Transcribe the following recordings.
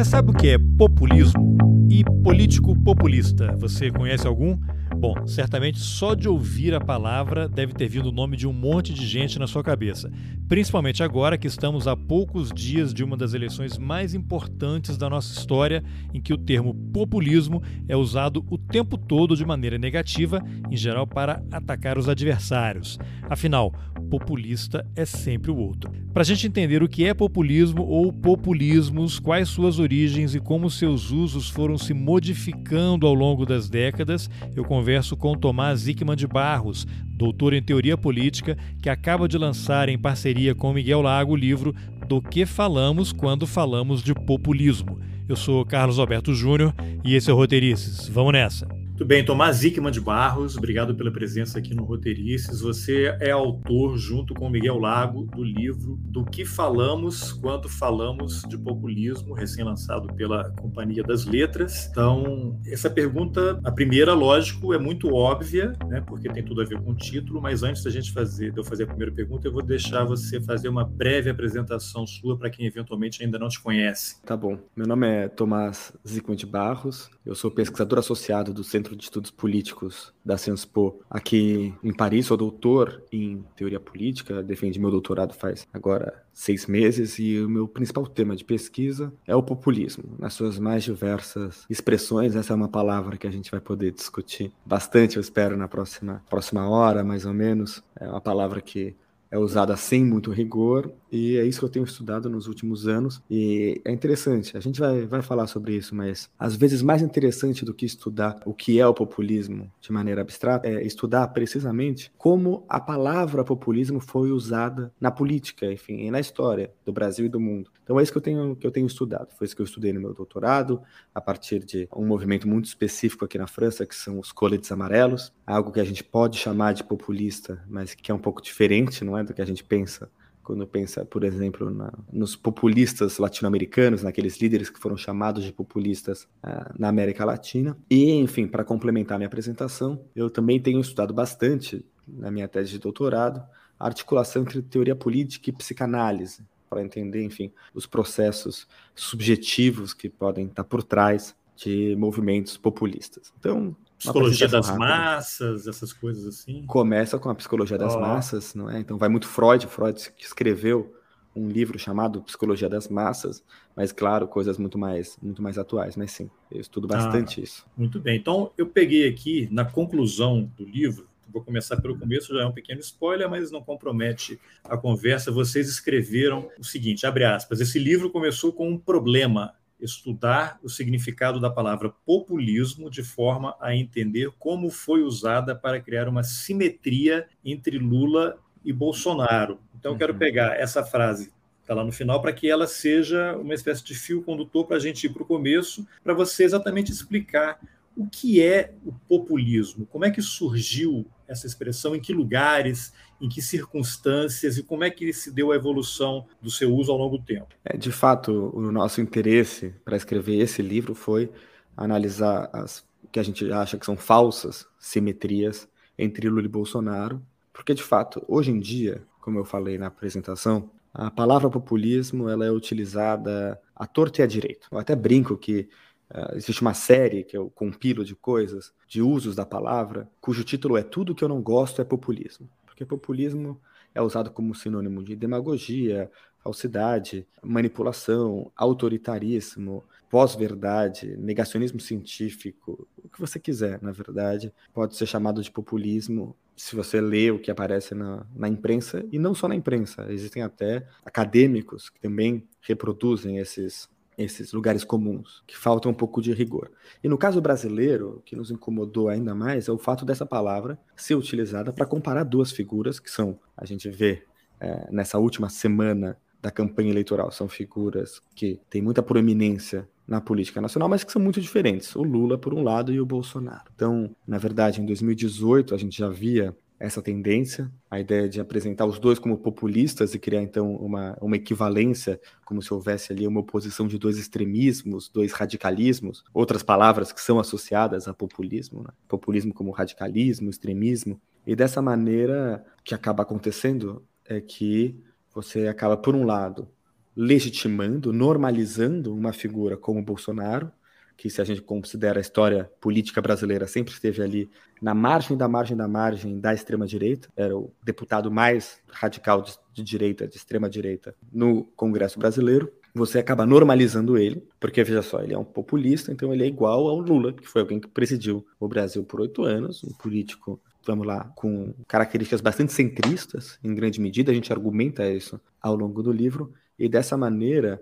Você sabe o que é populismo e político populista? Você conhece algum? Bom, certamente só de ouvir a palavra deve ter vindo o nome de um monte de gente na sua cabeça. Principalmente agora que estamos a poucos dias de uma das eleições mais importantes da nossa história, em que o termo populismo é usado o tempo todo de maneira negativa, em geral para atacar os adversários. Afinal, populista é sempre o outro. Para a gente entender o que é populismo ou populismos, quais suas origens e como seus usos foram se modificando ao longo das décadas, eu converso com Tomás Zickman de Barros, doutor em teoria política, que acaba de lançar em parceria com Miguel Lago o livro Do que falamos quando falamos de populismo. Eu sou Carlos Alberto Júnior e esse é o Roteirices. Vamos nessa! Muito bem, Tomás Zickman de Barros, obrigado pela presença aqui no Roteirices. Você é autor, junto com Miguel Lago, do livro Do que Falamos Quando Falamos de Populismo, recém-lançado pela Companhia das Letras. Então, essa pergunta, a primeira, lógico, é muito óbvia, né, porque tem tudo a ver com o título, mas antes da gente fazer, de eu fazer a primeira pergunta, eu vou deixar você fazer uma breve apresentação sua para quem eventualmente ainda não te conhece. Tá bom. Meu nome é Tomás Zickman de Barros, eu sou pesquisador associado do Centro de Estudos Políticos da Sciences Po aqui em Paris. Sou doutor em teoria política, defendi meu doutorado faz agora seis meses e o meu principal tema de pesquisa é o populismo, nas suas mais diversas expressões. Essa é uma palavra que a gente vai poder discutir bastante, eu espero, na próxima, próxima hora, mais ou menos. É uma palavra que é usada sem muito rigor e é isso que eu tenho estudado nos últimos anos e é interessante. A gente vai, vai falar sobre isso, mas às vezes mais interessante do que estudar o que é o populismo de maneira abstrata é estudar precisamente como a palavra populismo foi usada na política, enfim, e na história do Brasil e do mundo. Então é isso que eu tenho que eu tenho estudado. Foi isso que eu estudei no meu doutorado a partir de um movimento muito específico aqui na França que são os coletes amarelos, algo que a gente pode chamar de populista, mas que é um pouco diferente, não é? do que a gente pensa quando pensa, por exemplo, na, nos populistas latino-americanos, naqueles líderes que foram chamados de populistas uh, na América Latina. E, enfim, para complementar minha apresentação, eu também tenho estudado bastante na minha tese de doutorado a articulação entre teoria política e psicanálise, para entender, enfim, os processos subjetivos que podem estar por trás de movimentos populistas. Então, Psicologia das rápida. massas, essas coisas assim. Começa com a psicologia das oh. massas, não é? Então vai muito Freud, Freud que escreveu um livro chamado Psicologia das Massas, mas claro, coisas muito mais, muito mais atuais, mas sim, eu estudo ah, bastante ah, isso. Muito bem. Então eu peguei aqui na conclusão do livro, vou começar pelo começo, já é um pequeno spoiler, mas não compromete a conversa. Vocês escreveram o seguinte, abre aspas, esse livro começou com um problema estudar o significado da palavra populismo de forma a entender como foi usada para criar uma simetria entre Lula e Bolsonaro. Então, eu quero uhum. pegar essa frase está lá no final, para que ela seja uma espécie de fio condutor para a gente ir para o começo, para você exatamente explicar o que é o populismo, como é que surgiu essa expressão, em que lugares, em que circunstâncias e como é que se deu a evolução do seu uso ao longo do tempo. É, de fato, o nosso interesse para escrever esse livro foi analisar as que a gente acha que são falsas simetrias entre Lula e Bolsonaro, porque de fato, hoje em dia, como eu falei na apresentação, a palavra populismo ela é utilizada à torta e à direita. Eu até brinco que Uh, existe uma série que eu compilo de coisas, de usos da palavra, cujo título é Tudo que eu não gosto é populismo. Porque populismo é usado como sinônimo de demagogia, falsidade, manipulação, autoritarismo, pós-verdade, negacionismo científico, o que você quiser, na verdade, pode ser chamado de populismo se você lê o que aparece na, na imprensa, e não só na imprensa, existem até acadêmicos que também reproduzem esses esses lugares comuns, que falta um pouco de rigor. E no caso brasileiro, o que nos incomodou ainda mais é o fato dessa palavra ser utilizada para comparar duas figuras que são, a gente vê é, nessa última semana da campanha eleitoral, são figuras que têm muita proeminência na política nacional, mas que são muito diferentes. O Lula, por um lado, e o Bolsonaro. Então, na verdade, em 2018, a gente já via essa tendência, a ideia de apresentar os dois como populistas e criar então uma, uma equivalência, como se houvesse ali uma oposição de dois extremismos, dois radicalismos, outras palavras que são associadas a populismo, né? populismo como radicalismo, extremismo, e dessa maneira que acaba acontecendo é que você acaba, por um lado, legitimando, normalizando uma figura como Bolsonaro, que se a gente considera a história política brasileira, sempre esteve ali na margem da margem da margem da extrema-direita, era o deputado mais radical de, de direita, de extrema-direita, no Congresso brasileiro. Você acaba normalizando ele, porque veja só, ele é um populista, então ele é igual ao Lula, que foi alguém que presidiu o Brasil por oito anos, um político vamos lá, com características bastante centristas, em grande medida, a gente argumenta isso ao longo do livro, e dessa maneira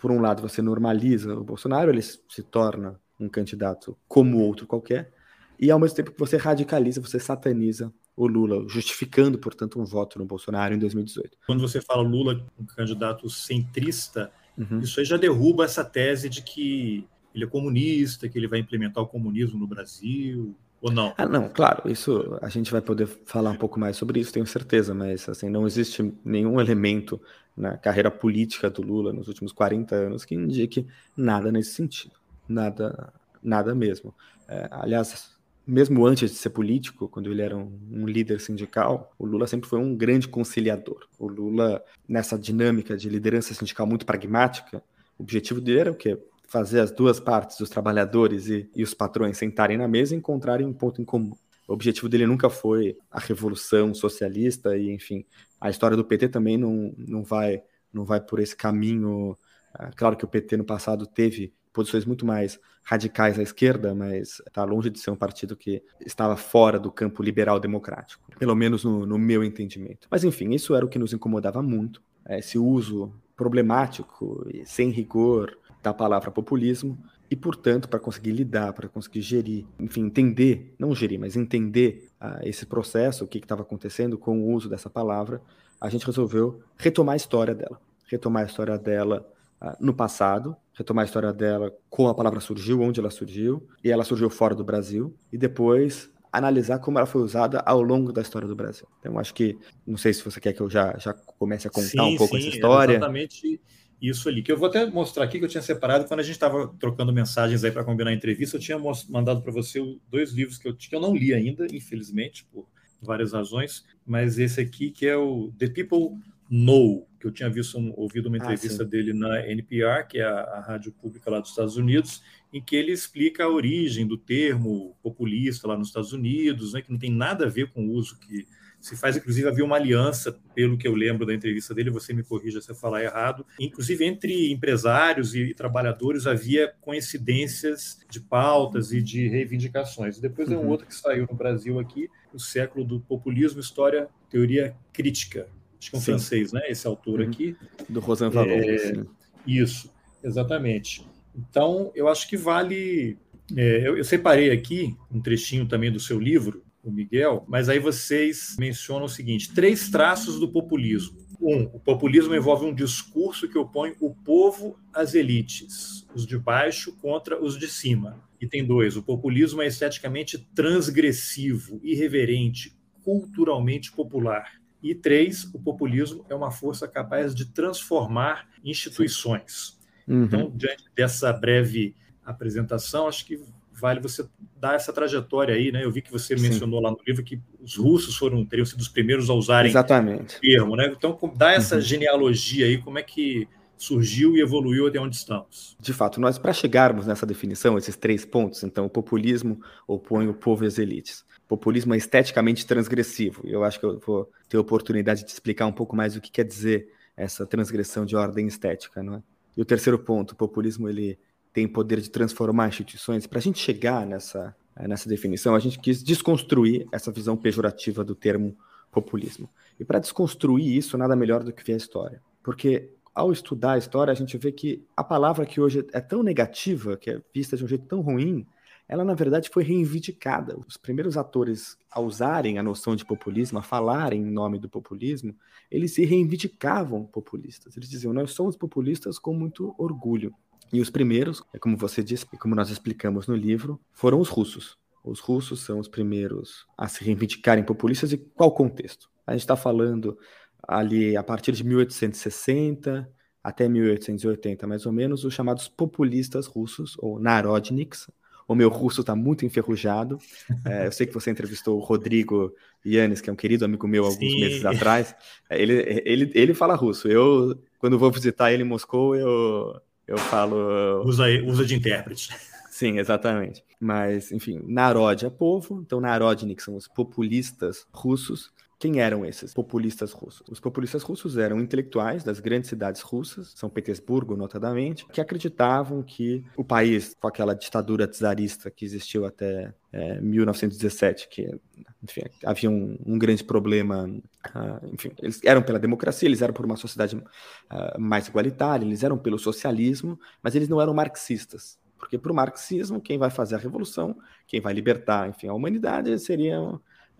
por um lado, você normaliza o Bolsonaro, ele se torna um candidato como outro qualquer, e ao mesmo tempo que você radicaliza, você sataniza o Lula, justificando, portanto, um voto no Bolsonaro em 2018. Quando você fala Lula, um candidato centrista, uhum. isso aí já derruba essa tese de que ele é comunista, que ele vai implementar o comunismo no Brasil, ou não? Ah, não, claro, isso a gente vai poder falar um pouco mais sobre isso, tenho certeza, mas assim, não existe nenhum elemento na carreira política do Lula nos últimos 40 anos que indique nada nesse sentido. Nada, nada mesmo. É, aliás, mesmo antes de ser político, quando ele era um, um, líder sindical, o Lula sempre foi um grande conciliador. O Lula, nessa dinâmica de liderança sindical muito pragmática, o objetivo dele era o quê? Fazer as duas partes, os trabalhadores e, e os patrões, sentarem na mesa e encontrarem um ponto em comum. O objetivo dele nunca foi a revolução socialista e, enfim, a história do PT também não, não, vai, não vai por esse caminho. É, claro que o PT no passado teve posições muito mais radicais à esquerda, mas está longe de ser um partido que estava fora do campo liberal democrático, pelo menos no, no meu entendimento. Mas enfim, isso era o que nos incomodava muito, é, esse uso problemático e sem rigor da palavra populismo, e, portanto, para conseguir lidar, para conseguir gerir, enfim, entender, não gerir, mas entender uh, esse processo, o que estava acontecendo com o uso dessa palavra, a gente resolveu retomar a história dela. Retomar a história dela uh, no passado, retomar a história dela como a palavra surgiu, onde ela surgiu, e ela surgiu fora do Brasil, e depois analisar como ela foi usada ao longo da história do Brasil. Então, acho que, não sei se você quer que eu já, já comece a contar sim, um pouco sim, essa história. Exatamente isso ali, que eu vou até mostrar aqui que eu tinha separado quando a gente estava trocando mensagens aí para combinar a entrevista, eu tinha mandado para você dois livros que eu, que eu não li ainda, infelizmente, por várias razões, mas esse aqui que é o The People Know, que eu tinha visto ouvido uma ah, entrevista ah, dele na NPR, que é a, a rádio pública lá dos Estados Unidos, em que ele explica a origem do termo populista lá nos Estados Unidos, né, que não tem nada a ver com o uso que se faz, inclusive, havia uma aliança, pelo que eu lembro da entrevista dele, você me corrija se eu falar errado. Inclusive, entre empresários e trabalhadores havia coincidências de pautas e de reivindicações. Depois uhum. tem um outro que saiu no Brasil aqui, O Século do Populismo, História, Teoria Crítica. Acho que é um Sim. francês, né? Esse autor uhum. aqui. Do Rosan Valon. É, isso, exatamente. Então, eu acho que vale. É, eu, eu separei aqui um trechinho também do seu livro, o Miguel, mas aí vocês mencionam o seguinte: três traços do populismo. Um, o populismo envolve um discurso que opõe o povo às elites, os de baixo contra os de cima. E tem dois: o populismo é esteticamente transgressivo, irreverente, culturalmente popular. E três, o populismo é uma força capaz de transformar instituições. Uhum. Então, diante dessa breve apresentação, acho que vale você dar essa trajetória aí, né? Eu vi que você Sim. mencionou lá no livro que os russos foram teriam sido os primeiros a usarem Exatamente. o termo, né? Então, dá essa uhum. genealogia aí, como é que surgiu e evoluiu até onde estamos. De fato, nós para chegarmos nessa definição, esses três pontos, então o populismo opõe o povo e as elites. O populismo é esteticamente transgressivo. Eu acho que eu vou ter a oportunidade de explicar um pouco mais o que quer dizer essa transgressão de ordem estética, não é? E o terceiro ponto, o populismo ele tem poder de transformar instituições, para a gente chegar nessa, nessa definição, a gente quis desconstruir essa visão pejorativa do termo populismo. E para desconstruir isso, nada melhor do que ver a história. Porque ao estudar a história, a gente vê que a palavra que hoje é tão negativa, que é vista de um jeito tão ruim, ela na verdade foi reivindicada. Os primeiros atores a usarem a noção de populismo, a falarem em nome do populismo, eles se reivindicavam populistas. Eles diziam: Nós somos populistas com muito orgulho. E os primeiros, é como você disse, e como nós explicamos no livro, foram os russos. Os russos são os primeiros a se reivindicarem populistas e qual contexto? A gente está falando ali a partir de 1860 até 1880, mais ou menos, os chamados populistas russos, ou narodniks, o meu russo está muito enferrujado. É, eu sei que você entrevistou o Rodrigo Yannis, que é um querido amigo meu alguns Sim. meses atrás. É, ele, ele, ele fala russo. Eu, quando vou visitar ele em Moscou, eu, eu falo. Usa, usa de intérprete. Sim, exatamente. Mas, enfim, Narod é povo, então Narodnik são os populistas russos. Quem eram esses populistas russos? Os populistas russos eram intelectuais das grandes cidades russas, São Petersburgo, notadamente, que acreditavam que o país, com aquela ditadura czarista que existiu até é, 1917, que enfim, havia um, um grande problema. Uh, enfim, eles eram pela democracia, eles eram por uma sociedade uh, mais igualitária, eles eram pelo socialismo, mas eles não eram marxistas. Porque para o marxismo, quem vai fazer a revolução, quem vai libertar, enfim, a humanidade seria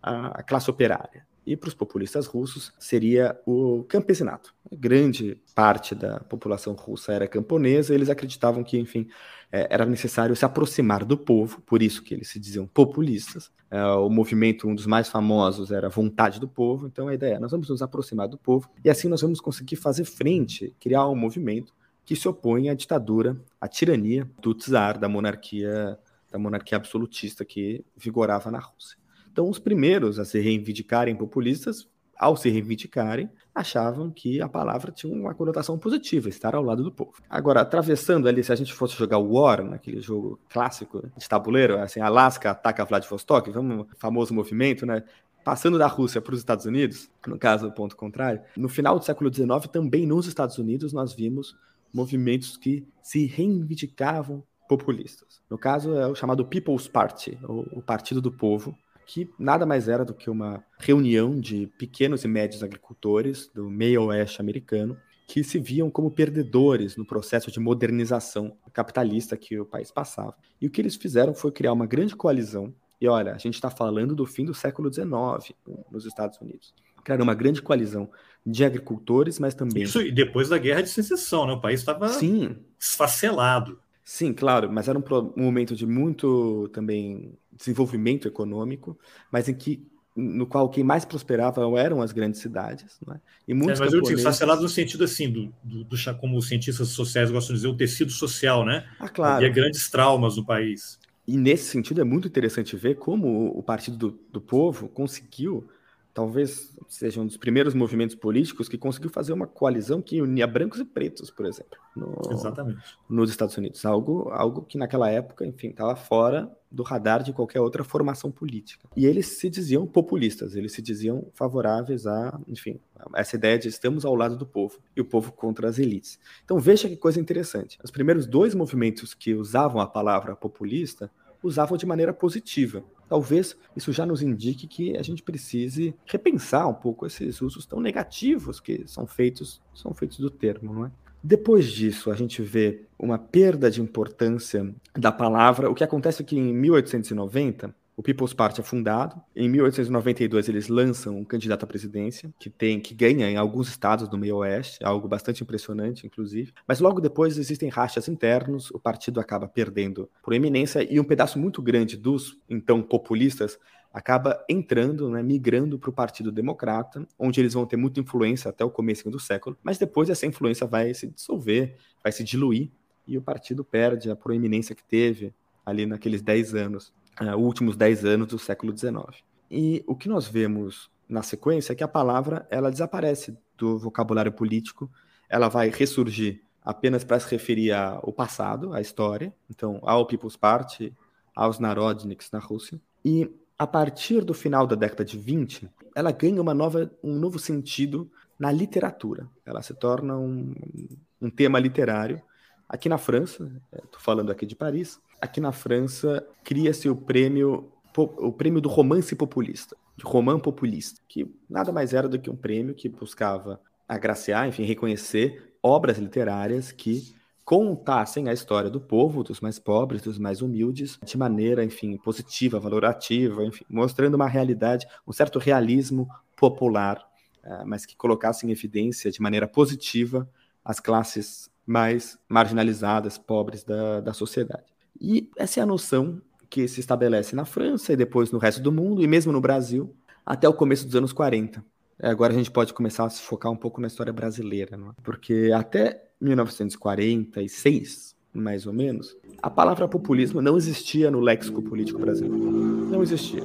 a, a classe operária e para os populistas russos seria o campesinato. grande parte da população russa era camponesa, eles acreditavam que, enfim, é, era necessário se aproximar do povo, por isso que eles se diziam populistas. É, o movimento, um dos mais famosos, era vontade do povo, então a ideia é, nós vamos nos aproximar do povo, e assim nós vamos conseguir fazer frente, criar um movimento que se opõe à ditadura, à tirania do czar, da monarquia, da monarquia absolutista que vigorava na Rússia. Então, os primeiros a se reivindicarem populistas, ao se reivindicarem, achavam que a palavra tinha uma conotação positiva, estar ao lado do povo. Agora, atravessando ali, se a gente fosse jogar War, naquele jogo clássico de tabuleiro, assim, Alaska ataca Vladivostok, vamos, famoso movimento, né? Passando da Rússia para os Estados Unidos, no caso, o ponto contrário, no final do século XIX, também nos Estados Unidos, nós vimos movimentos que se reivindicavam populistas. No caso, é o chamado People's Party, o Partido do Povo, que nada mais era do que uma reunião de pequenos e médios agricultores do meio oeste americano que se viam como perdedores no processo de modernização capitalista que o país passava. E o que eles fizeram foi criar uma grande coalizão. E olha, a gente está falando do fim do século XIX nos Estados Unidos. Criaram uma grande coalizão de agricultores, mas também. Isso e depois da guerra de secessão, né? O país estava esfacelado. Sim, claro, mas era um, um momento de muito também desenvolvimento econômico, mas em que no qual quem mais prosperava eram as grandes cidades. Né? E muitos é, mas camponeses... eu digo, no sentido assim, do, do, do, como os cientistas sociais gostam de dizer, o tecido social, né? Ah, claro. Havia grandes traumas no país. E nesse sentido é muito interessante ver como o Partido do, do Povo conseguiu talvez seja um dos primeiros movimentos políticos que conseguiu fazer uma coalizão que unia brancos e pretos, por exemplo, no, Exatamente. nos Estados Unidos. Algo, algo que naquela época, enfim, estava fora do radar de qualquer outra formação política. E eles se diziam populistas, eles se diziam favoráveis a, enfim, essa ideia de estamos ao lado do povo e o povo contra as elites. Então veja que coisa interessante. Os primeiros dois movimentos que usavam a palavra populista usavam de maneira positiva. Talvez isso já nos indique que a gente precise repensar um pouco esses usos tão negativos que são feitos, são feitos do termo, não é? Depois disso, a gente vê uma perda de importância da palavra. O que acontece é que em 1890, o People's Party é fundado. Em 1892 eles lançam um candidato à presidência que tem que ganha em alguns estados do meio oeste, algo bastante impressionante, inclusive. Mas logo depois existem rachas internos, o partido acaba perdendo por eminência e um pedaço muito grande dos então populistas acaba entrando, né, migrando para o Partido Democrata, onde eles vão ter muita influência até o começo do século, mas depois essa influência vai se dissolver, vai se diluir e o partido perde a proeminência que teve ali naqueles 10 anos uh, últimos 10 anos do século XIX. E o que nós vemos na sequência é que a palavra ela desaparece do vocabulário político, ela vai ressurgir apenas para se referir ao passado, à história, então ao People's Party, aos Narodniks na Rússia. E a partir do final da década de 20, ela ganha uma nova, um novo sentido na literatura. Ela se torna um, um tema literário. Aqui na França, estou falando aqui de Paris, aqui na França cria-se o prêmio o prêmio do romance populista, de romã populista, que nada mais era do que um prêmio que buscava agraciar, enfim, reconhecer obras literárias que contassem a história do povo, dos mais pobres, dos mais humildes, de maneira, enfim, positiva, valorativa, enfim, mostrando uma realidade, um certo realismo popular, eh, mas que colocasse em evidência de maneira positiva as classes mais marginalizadas, pobres da, da sociedade. E essa é a noção que se estabelece na França e depois no resto do mundo, e mesmo no Brasil, até o começo dos anos 40. Agora a gente pode começar a se focar um pouco na história brasileira, é? porque até 1946, mais ou menos, a palavra populismo não existia no léxico político brasileiro. Não existia.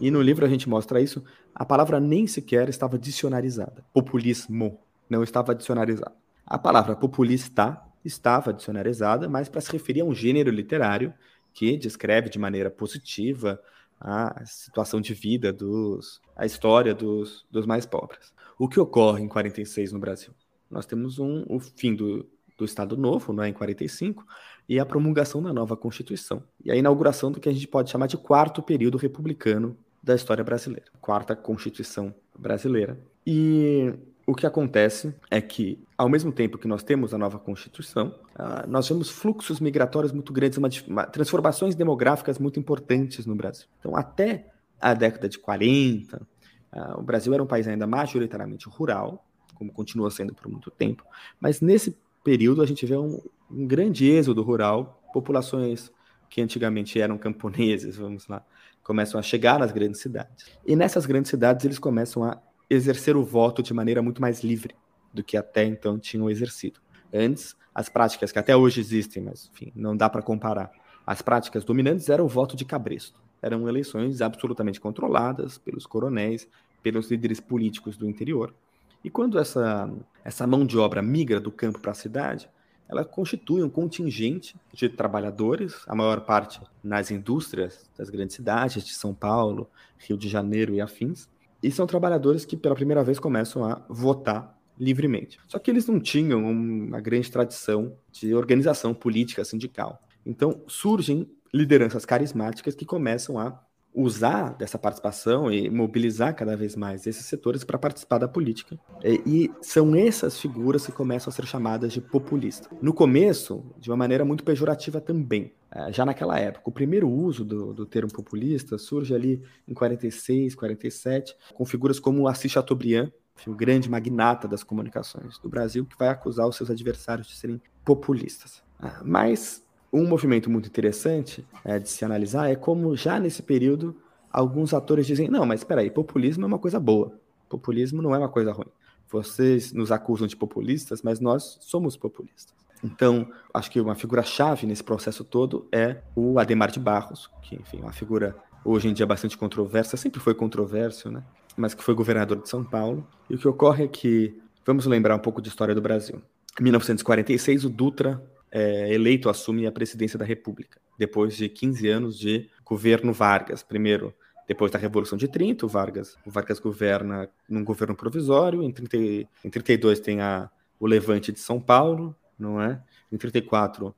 E no livro a gente mostra isso. A palavra nem sequer estava dicionarizada. Populismo não estava dicionarizada. A palavra populista estava dicionarizada, mas para se referir a um gênero literário que descreve de maneira positiva a situação de vida dos, a história dos, dos mais pobres. O que ocorre em 46 no Brasil? Nós temos um, o fim do, do Estado Novo, não é, em 45, e a promulgação da nova Constituição. E a inauguração do que a gente pode chamar de quarto período republicano da história brasileira, quarta Constituição brasileira. E o que acontece é que, ao mesmo tempo que nós temos a nova Constituição, uh, nós temos fluxos migratórios muito grandes, uma, uma, transformações demográficas muito importantes no Brasil. Então, até a década de 40, uh, ah, o Brasil era um país ainda majoritariamente rural, como continua sendo por muito tempo, mas nesse período a gente vê um, um grande êxodo rural, populações que antigamente eram camponeses, vamos lá, começam a chegar nas grandes cidades. E nessas grandes cidades eles começam a exercer o voto de maneira muito mais livre do que até então tinham exercido. Antes, as práticas que até hoje existem, mas enfim, não dá para comparar. As práticas dominantes eram o voto de cabresto. Eram eleições absolutamente controladas pelos coronéis, pelos líderes políticos do interior. E quando essa, essa mão de obra migra do campo para a cidade, ela constitui um contingente de trabalhadores, a maior parte nas indústrias das grandes cidades de São Paulo, Rio de Janeiro e afins, e são trabalhadores que pela primeira vez começam a votar livremente. Só que eles não tinham uma grande tradição de organização política sindical. Então surgem lideranças carismáticas que começam a usar dessa participação e mobilizar cada vez mais esses setores para participar da política. E, e, são essas figuras que começam a ser chamadas de populistas. No começo, de uma maneira muito pejorativa também. É, já naquela época, o primeiro uso do, do termo populista surge ali em 46, 47, com figuras como Assis Chateaubriand, o grande magnata das comunicações do Brasil, que vai acusar os seus adversários de serem populistas. Ah, mas um movimento muito interessante é, de se analisar é como já nesse período alguns atores dizem: não, mas espera aí, populismo é uma coisa boa. Populismo não é uma coisa ruim. Vocês nos acusam de populistas, mas nós somos populistas. Então, acho que uma figura-chave nesse processo todo é o Ademar de Barros, que, enfim, é uma figura hoje em dia bastante controversa, sempre foi controverso, né? Mas que foi governador de São Paulo. E o que ocorre é que, vamos lembrar um pouco de história do Brasil. Em 1946, o Dutra é, eleito assume a presidência da República, depois de 15 anos de governo Vargas. Primeiro, depois da Revolução de 30, o Vargas, o Vargas governa num governo provisório, em, 30, em 32 tem a, o levante de São Paulo, não é? Em 34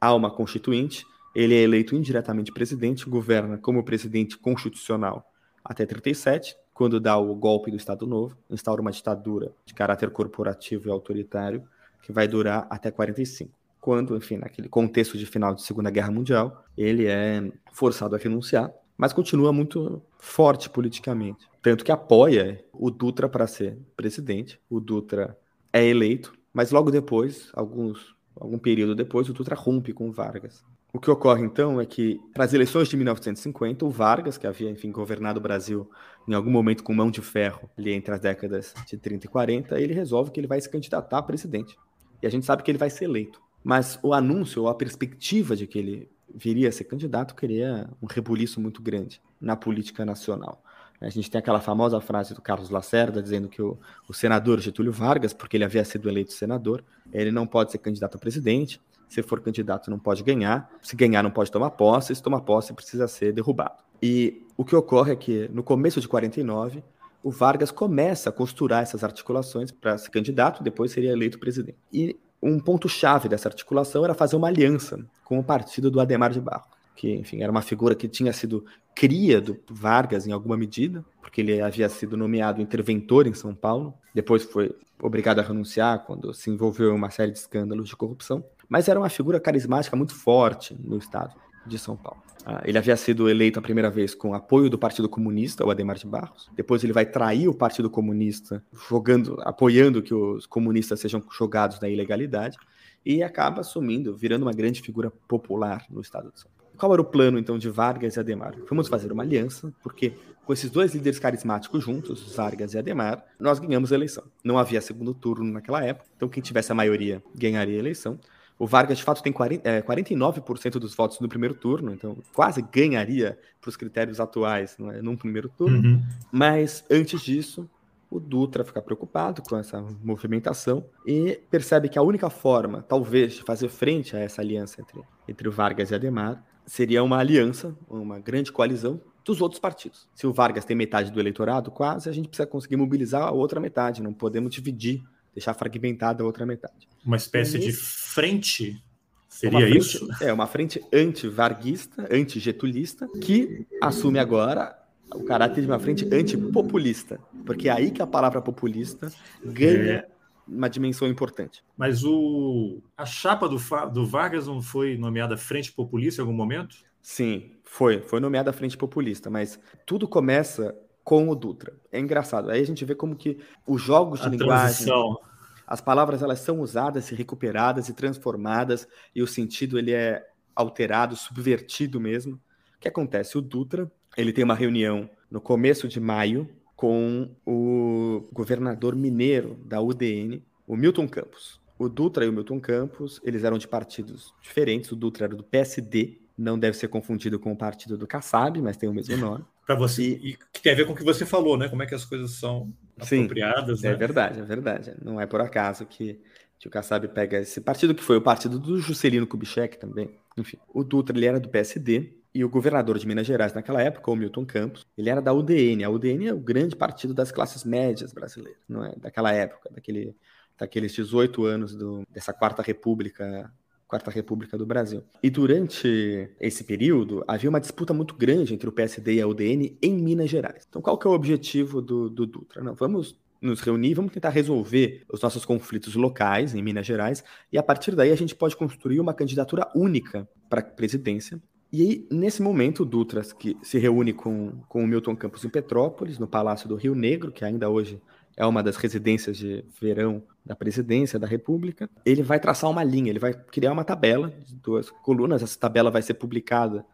há uma constituinte, ele é eleito indiretamente presidente, governa como presidente constitucional até 37, quando dá o golpe do Estado Novo, instaura uma ditadura de caráter corporativo e autoritário que vai durar até 45 quando, enfim, naquele contexto de final de Segunda Guerra Mundial, ele é forçado a renunciar, mas continua muito forte politicamente. Tanto que apoia o Dutra para ser presidente. O Dutra é eleito, mas logo depois, alguns, algum período depois, o Dutra rompe com Vargas. O que ocorre então é que, para as eleições de 1950, o Vargas, que havia, enfim, governado o Brasil em algum momento com mão de ferro, ali entre as décadas de 30 e 40, ele resolve que ele vai se candidatar a presidente. E a gente sabe que ele vai ser eleito. Mas o anúncio ou a perspectiva de que ele viria a ser candidato cria um rebuliço muito grande na política nacional. A gente tem aquela famosa frase do Carlos Lacerda dizendo que o, o, senador Getúlio Vargas, porque ele havia sido eleito senador, ele não pode ser candidato a presidente. Se for candidato, não pode ganhar. Se ganhar, não pode tomar posse. Se tomar posse, precisa ser derrubado. E o que ocorre é que, no começo de 49, o Vargas começa a costurar essas articulações para ser candidato, depois seria eleito presidente. E um ponto-chave dessa articulação era fazer uma aliança com o partido do Ademar de Barro, que, enfim, era uma figura que tinha sido cria do Vargas em alguma medida, porque ele havia sido nomeado interventor em São Paulo, depois foi obrigado a renunciar quando se envolveu em uma série de escândalos de corrupção, mas era uma figura carismática muito forte no estado de São Paulo. Ah, ele havia sido eleito a primeira vez com apoio do Partido Comunista, o Ademar de Barros. Depois ele vai trair o Partido Comunista, jogando, apoiando que os comunistas sejam jogados na ilegalidade e acaba assumindo, virando uma grande figura popular no estado de São Paulo. Qual era o plano então de Vargas e Ademar? Vamos fazer uma aliança, porque com esses dois líderes carismáticos juntos, Vargas e Ademar, nós ganhamos a eleição. Não havia segundo turno naquela época, então quem tivesse a maioria ganharia a eleição. O Vargas, de fato, tem 40, é, 49% dos votos no primeiro turno, então quase ganharia para os critérios atuais não é, num primeiro turno. Uhum. Mas antes disso, o Dutra fica preocupado com essa movimentação e percebe que a única forma, talvez, de fazer frente a essa aliança entre, entre o Vargas e Ademar seria uma aliança, uma grande coalizão dos outros partidos. Se o Vargas tem metade do eleitorado, quase, a gente precisa conseguir mobilizar a outra metade, não podemos dividir, deixar fragmentada a outra metade. Uma espécie de frente Seria frente, isso? É, uma frente anti-varguista, anti-getulista, que assume agora o caráter de uma frente antipopulista, porque é aí que a palavra populista ganha é. uma dimensão importante. Mas o, a chapa do, do Vargas não foi nomeada Frente Populista em algum momento? Sim, foi. Foi nomeada Frente Populista, mas tudo começa com o Dutra. É engraçado. Aí a gente vê como que os jogos de a linguagem... Transição. As palavras elas são usadas e recuperadas e transformadas e o sentido ele é alterado, subvertido mesmo. O que acontece? O Dutra ele tem uma reunião no começo de maio com o governador mineiro da UDN, o Milton Campos. O Dutra e o Milton Campos, eles eram de partidos diferentes. O Dutra era do PSD, não deve ser confundido com o partido do Kassab, mas tem o mesmo nome. Para você, e, e, que tem a ver com o que você falou, né? Como é que as coisas são apropriadas. Sim, é né? É verdade, é verdade. Não é por acaso que, que o Kassab pega esse partido, que foi o partido do Juscelino Kubitschek também. Enfim, o Dutra ele era do PSD, e o governador de Minas Gerais naquela época, o Milton Campos, ele era da UDN. A UDN é o grande partido das classes médias brasileiras, não é? Daquela época, daquele, daqueles 18 anos do, dessa quarta república Quarta República do Brasil. E durante esse período, havia uma disputa muito grande entre o PSD e a UDN em Minas Gerais. Então, qual que é o objetivo do, do Dutra? Não, vamos nos reunir, vamos tentar resolver os nossos conflitos locais em Minas Gerais, e a partir daí a gente pode construir uma candidatura única para a presidência, e aí, nesse momento, o Dutra que se reúne com, com o Milton Campos em Petrópolis, no Palácio do Rio Negro, que ainda hoje é uma das residências de verão da presidência da República. Ele vai traçar uma linha, ele vai criar uma tabela de duas colunas. Essa tabela vai ser publicada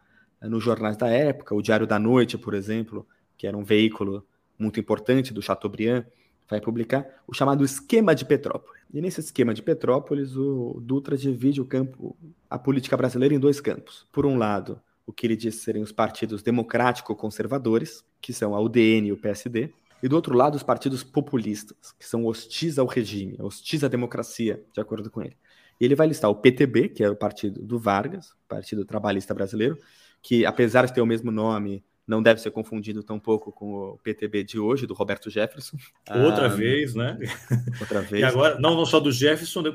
eh, nos jornais da época, o Diário da Noite, por exemplo, que era um veículo muito importante do Chateaubriand, vai publicar o chamado Esquema de Petrópolis. E nesse esquema de Petrópolis, o Dutra divide o campo, a política brasileira em dois campos. Por um lado, o que ele diz serem os partidos democrático-conservadores, que são a UDN e o PSD, e do outro lado, os partidos populistas, que são hostis ao regime, hostis à democracia, de acordo com ele. E ele vai listar o PTB, que é o partido do Vargas, Partido Trabalhista Brasileiro, que apesar de ter o mesmo nome, não deve ser confundido tampouco com o PTB de hoje, do Roberto Jefferson. Outra ah, vez, né? Outra vez. E agora, não, não só do Jefferson, né,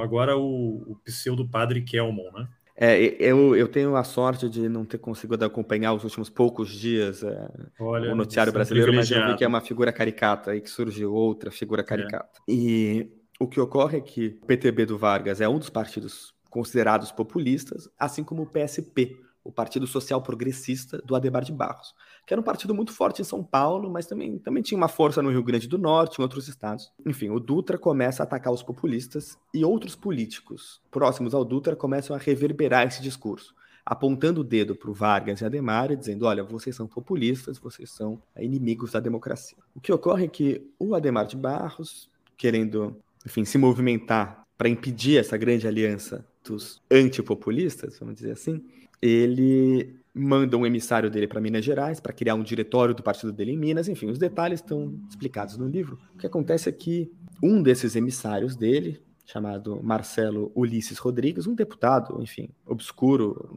agora o, o pseudo padre Kelmon, né? É, eu, eu tenho a sorte de não ter conseguido acompanhar os últimos poucos dias é, Olha, o noticiário é brasileiro, mas eu vi que é uma figura caricata e que surgiu outra figura é. caricata. É. E o que ocorre é que o PTB do Vargas é um dos partidos considerados populistas, assim como o PSP, o Partido Social Progressista do Ademar de Barros, que era um partido muito forte em São Paulo, mas também, também tinha uma força no Rio Grande do Norte, em outros estados. Enfim, o Dutra começa a atacar os populistas e outros políticos próximos ao Dutra começam a reverberar esse discurso, apontando o dedo para o Vargas e Ademar e dizendo: olha, vocês são populistas, vocês são inimigos da democracia. O que ocorre é que o Ademar de Barros, querendo, enfim, se movimentar para impedir essa grande aliança dos antipopulistas, vamos dizer assim, ele manda um emissário dele para Minas Gerais para criar um diretório do partido dele em Minas. Enfim, os detalhes estão explicados no livro. O que acontece é que um desses emissários dele, chamado Marcelo Ulisses Rodrigues, um deputado, enfim, obscuro.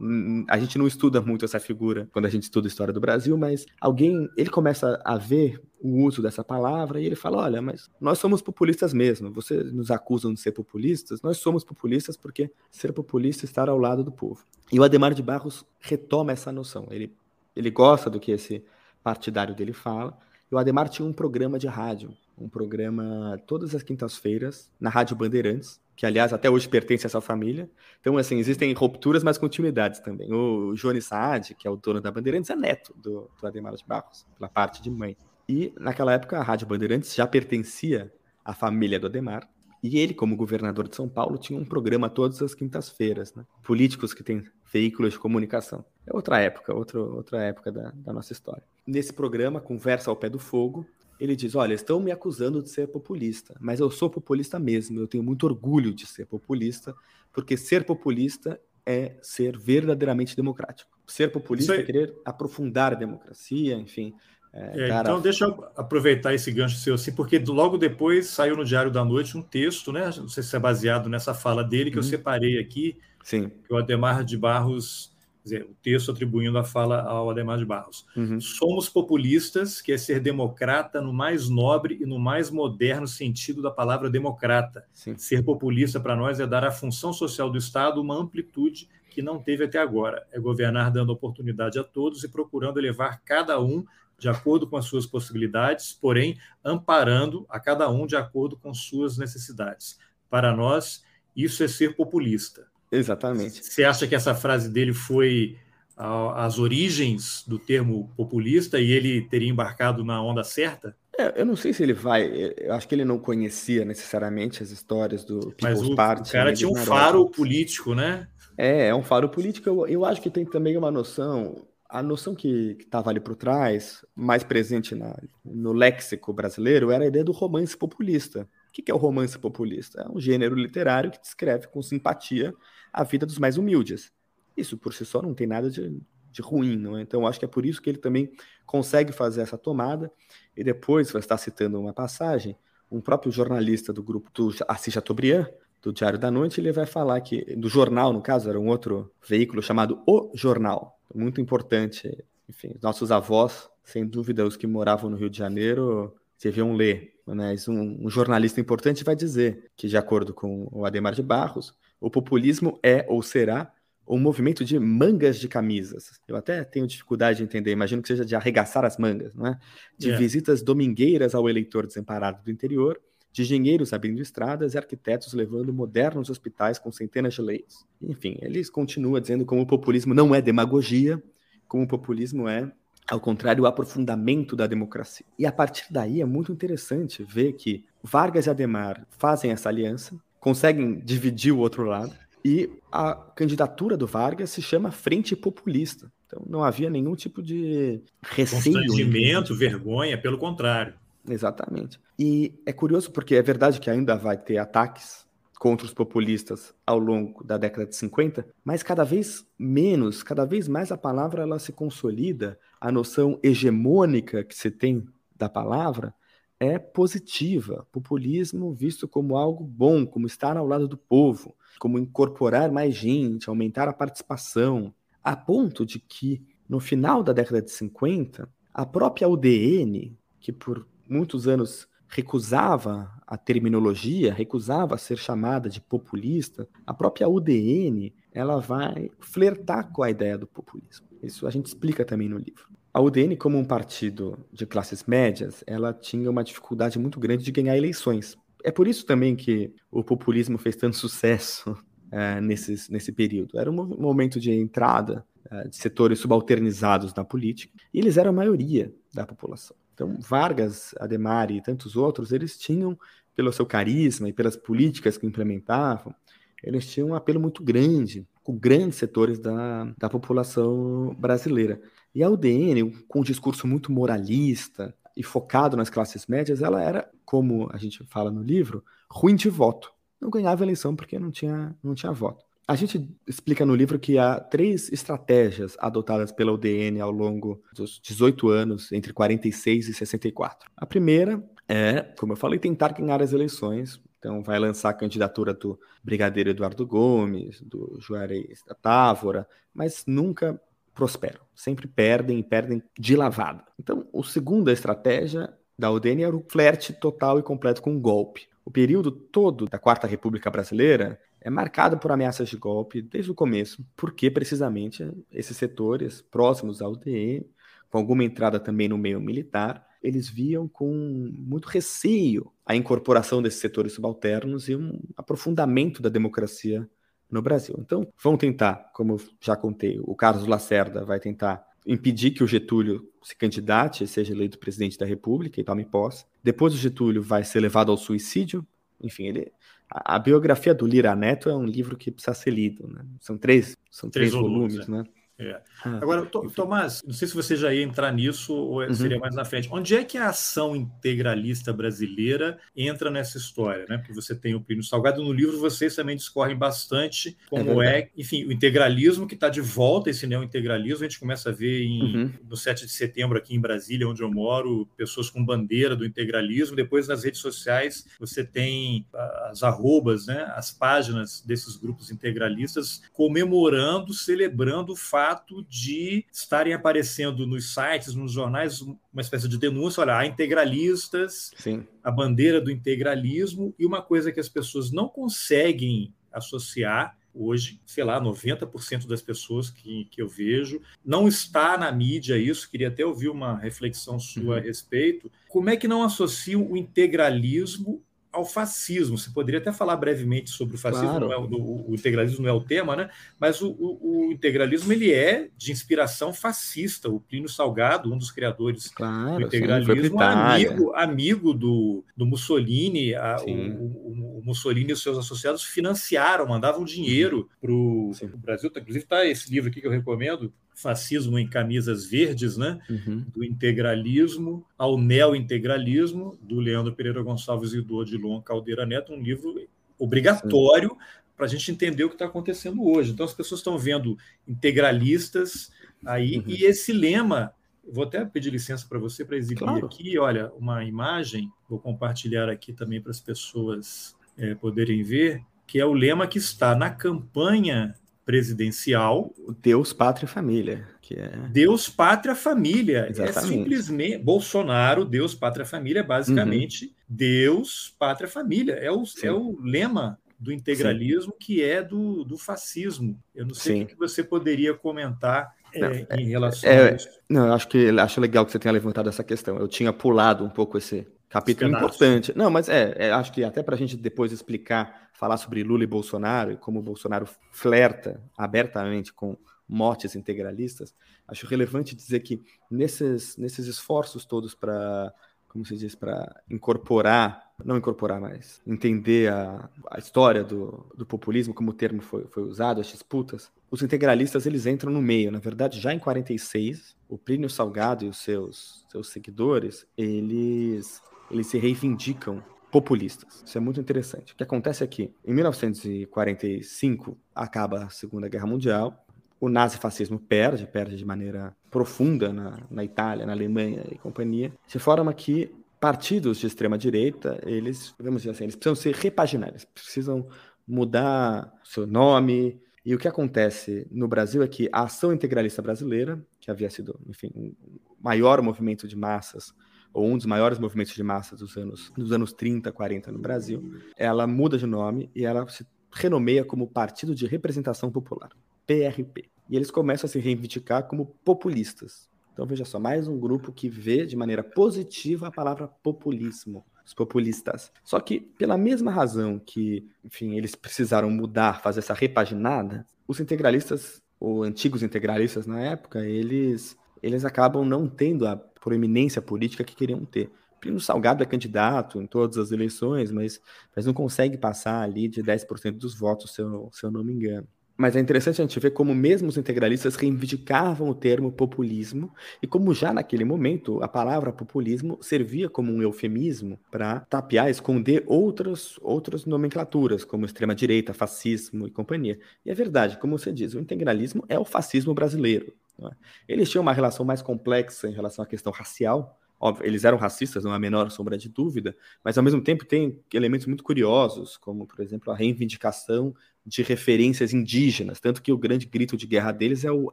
A gente não estuda muito essa figura quando a gente estuda a história do Brasil, mas alguém, ele começa a ver o uso dessa palavra e ele fala: olha, mas nós somos populistas mesmo. Vocês nos acusam de ser populistas, nós somos populistas porque ser populista é estar ao lado do povo. E o Ademar de Barros retoma essa noção. Ele, ele gosta do que esse partidário dele fala. E o Ademar tinha um programa de rádio um programa todas as quintas-feiras na Rádio Bandeirantes, que aliás até hoje pertence a essa família. Então, assim, existem rupturas, mas continuidades também. O Johnny Saad, que é o dono da Bandeirantes, é neto do, do Ademar de Barros, pela parte de mãe. E naquela época a Rádio Bandeirantes já pertencia à família do Ademar. E ele, como governador de São Paulo, tinha um programa todas as quintas-feiras, né? Políticos que têm veículos de comunicação. É outra época, outro, outra época da, da nossa história. Nesse programa, Conversa ao Pé do Fogo, ele diz: Olha, estão me acusando de ser populista, mas eu sou populista mesmo. Eu tenho muito orgulho de ser populista, porque ser populista é ser verdadeiramente democrático. Ser populista é querer aprofundar a democracia, enfim. É, é, então, a... deixa eu aproveitar esse gancho seu assim, porque logo depois saiu no Diário da Noite um texto, né? Não sei se é baseado nessa fala dele, que uhum. eu separei aqui, Sim. que o Ademar de Barros dizer, o texto atribuindo a fala ao Ademar de Barros. Uhum. Somos populistas, que é ser democrata no mais nobre e no mais moderno sentido da palavra democrata. Sim. Ser populista para nós é dar à função social do Estado uma amplitude que não teve até agora. É governar dando oportunidade a todos e procurando elevar cada um de acordo com as suas possibilidades, porém amparando a cada um de acordo com suas necessidades. Para nós, isso é ser populista. Exatamente. Você acha que essa frase dele foi as origens do termo populista e ele teria embarcado na onda certa? É, eu não sei se ele vai. Eu acho que ele não conhecia necessariamente as histórias do People's Mas o, Party. O cara tinha um faro político, né? É, é um faro político. Eu, eu acho que tem também uma noção. A noção que estava ali por trás, mais presente na, no léxico brasileiro, era a ideia do romance populista. O que é o romance populista? É um gênero literário que descreve com simpatia a vida dos mais humildes. Isso por si só não tem nada de, de ruim, não é? Então acho que é por isso que ele também consegue fazer essa tomada. E depois, você está citando uma passagem, um próprio jornalista do grupo do Assis Chateaubriand, do Diário da Noite, ele vai falar que, do jornal, no caso, era um outro veículo chamado O Jornal, muito importante. Enfim, nossos avós, sem dúvida, os que moravam no Rio de Janeiro, deviam ler. Mas um, um jornalista importante vai dizer que, de acordo com o Ademar de Barros, o populismo é ou será um movimento de mangas de camisas. Eu até tenho dificuldade de entender, imagino que seja de arregaçar as mangas, não é? De yeah. visitas domingueiras ao eleitor desemparado do interior, de engenheiros abrindo estradas e arquitetos levando modernos hospitais com centenas de leitos. Enfim, eles continuam dizendo como o populismo não é demagogia, como o populismo é, ao contrário, o aprofundamento da democracia. E a partir daí é muito interessante ver que Vargas e Ademar fazem essa aliança, conseguem dividir o outro lado. E a candidatura do Vargas se chama Frente Populista. Então não havia nenhum tipo de receio. Constrangimento, vergonha, pelo contrário. Exatamente. E é curioso porque é verdade que ainda vai ter ataques contra os populistas ao longo da década de 50, mas cada vez menos, cada vez mais a palavra ela se consolida, a noção hegemônica que se tem da palavra é positiva. Populismo visto como algo bom, como estar ao lado do povo, como incorporar mais gente, aumentar a participação, a ponto de que, no final da década de 50, a própria UDN, que por muitos anos recusava a terminologia, recusava ser chamada de populista, a própria UDN ela vai flertar com a ideia do populismo. Isso a gente explica também no livro. A UDN, como um partido de classes médias, ela tinha uma dificuldade muito grande de ganhar eleições. É por isso também que o populismo fez tanto sucesso é, nesses, nesse período. Era um momento de entrada é, de setores subalternizados na política, e eles eram a maioria da população. Então, Vargas, Ademar e tantos outros, eles tinham, pelo seu carisma e pelas políticas que implementavam, eles tinham um apelo muito grande com grandes setores da, da população brasileira. E a UDN, com um discurso muito moralista e focado nas classes médias, ela era, como a gente fala no livro, ruim de voto. Não ganhava eleição porque não tinha, não tinha voto. A gente explica no livro que há três estratégias adotadas pela UDN ao longo dos 18 anos, entre 46 e 64. A primeira é, como eu falei, tentar ganhar as eleições. Então, vai lançar a candidatura do Brigadeiro Eduardo Gomes, do Juarez da Távora, mas nunca prosperam. Sempre perdem e perdem de lavada. Então, a segunda estratégia da UDN era o flerte total e completo com o golpe. O período todo da Quarta República Brasileira é marcado por ameaças de golpe desde o começo, porque precisamente esses setores próximos à UDN, com alguma entrada também no meio militar, eles viam com muito receio a incorporação desses setores subalternos e um aprofundamento da democracia no Brasil. Então, vão tentar, como eu já contei, o Carlos Lacerda vai tentar impedir que o Getúlio se candidate e seja eleito presidente da República e tome posse. Depois o Getúlio vai ser levado ao suicídio. Enfim, ele a, a biografia do Lira Neto é um livro que precisa ser lido, né? São três, são três, três volumes, volumes é. né? É. Ah, Agora, Tomás, não sei se você já ia entrar nisso ou uhum. seria mais na frente. Onde é que a ação integralista brasileira entra nessa história? Né? Porque você tem o Plínio Salgado no livro, vocês também discorrem bastante como é, é enfim, o integralismo que está de volta, esse neo-integralismo, a gente começa a ver em, uhum. no 7 de setembro aqui em Brasília, onde eu moro, pessoas com bandeira do integralismo. Depois nas redes sociais você tem as arrobas, né? as páginas desses grupos integralistas comemorando, celebrando o fato fato de estarem aparecendo nos sites, nos jornais, uma espécie de denúncia, olha, há integralistas, Sim. a bandeira do integralismo, e uma coisa que as pessoas não conseguem associar hoje, sei lá, 90% das pessoas que, que eu vejo, não está na mídia isso, queria até ouvir uma reflexão sua uhum. a respeito. Como é que não associam o integralismo ao fascismo. Você poderia até falar brevemente sobre o fascismo, claro. é, o, o, integralismo não é o tema, né? mas o, o, o, integralismo ele é de inspiração fascista. O Plínio Salgado, um dos criadores claro, do integralismo, sim, amigo, amigo do, do Mussolini, a, o, Mussolini e os seus associados financiaram, mandavam dinheiro para o Brasil. Inclusive está esse livro aqui que eu recomendo, fascismo em camisas verdes, né? Uhum. do integralismo ao neo-integralismo, do Leandro Pereira Gonçalves e do Odilon Caldeira Neto, um livro obrigatório para a gente entender o que está acontecendo hoje. Então, as pessoas estão vendo integralistas aí, uhum. e esse lema, vou até pedir licença para você para exibir claro. aqui, olha, uma imagem, vou compartilhar aqui também para as pessoas é, poderem ver, que é o lema que está na campanha presidencial. Deus, pátria e família. Que é... Deus, pátria, família. É Exatamente. É simplesmente Bolsonaro, Deus, pátria, família, é basicamente uhum. Deus, pátria, família. É o, é o lema do integralismo Sim. que é do, do fascismo. Eu não sei Sim. o que você poderia comentar é, não, em relação é, a isso. Não, eu acho que acho legal que você tenha levantado essa questão. Eu tinha pulado um pouco esse capítulo importante. Não, mas é, é acho que até para a gente depois explicar falar sobre Lula e Bolsonaro e como o Bolsonaro flerta abertamente com mortes integralistas, acho relevante dizer que nesses, nesses esforços todos para, como se diz, para incorporar, não incorporar, mas entender a, a história do, do populismo, como o termo foi, foi usado, as disputas, os integralistas eles entram no meio. Na verdade, já em 46, o Plínio Salgado e os seus, seus seguidores, eles, eles se reivindicam populistas. Isso é muito interessante. O que acontece é que, em 1945, acaba a Segunda Guerra Mundial, o nazifascismo perde, perde de maneira profunda na, na Itália, na Alemanha e companhia, de forma que partidos de extrema direita, eles, vamos dizer assim, eles precisam ser repaginados, precisam mudar seu nome. E o que acontece no Brasil é que a ação integralista brasileira, que havia sido, enfim, o maior movimento de massas ou um dos maiores movimentos de massa dos anos, dos anos 30, 40 no Brasil, ela muda de nome e ela se renomeia como Partido de Representação Popular, PRP. E eles começam a se reivindicar como populistas. Então veja só, mais um grupo que vê de maneira positiva a palavra populismo, os populistas. Só que pela mesma razão que, enfim, eles precisaram mudar, fazer essa repaginada, os integralistas ou antigos integralistas na época, eles eles acabam não tendo a proeminência política que queriam ter. Plínio Salgado é candidato em todas as eleições, mas, mas não consegue passar ali de 10% dos votos, se eu, se eu não me engano. Mas é interessante a gente ver como mesmo os integralistas reivindicavam o termo populismo e como já naquele momento a palavra populismo servia como um eufemismo para tapear, esconder outras, outras nomenclaturas, como extrema-direita, fascismo e companhia. E é verdade, como você diz, o integralismo é o fascismo brasileiro. É? Eles tinham uma relação mais complexa em relação à questão racial. Óbvio, eles eram racistas, não há a menor sombra de dúvida, mas ao mesmo tempo tem elementos muito curiosos, como, por exemplo, a reivindicação de referências indígenas, tanto que o grande grito de guerra deles é o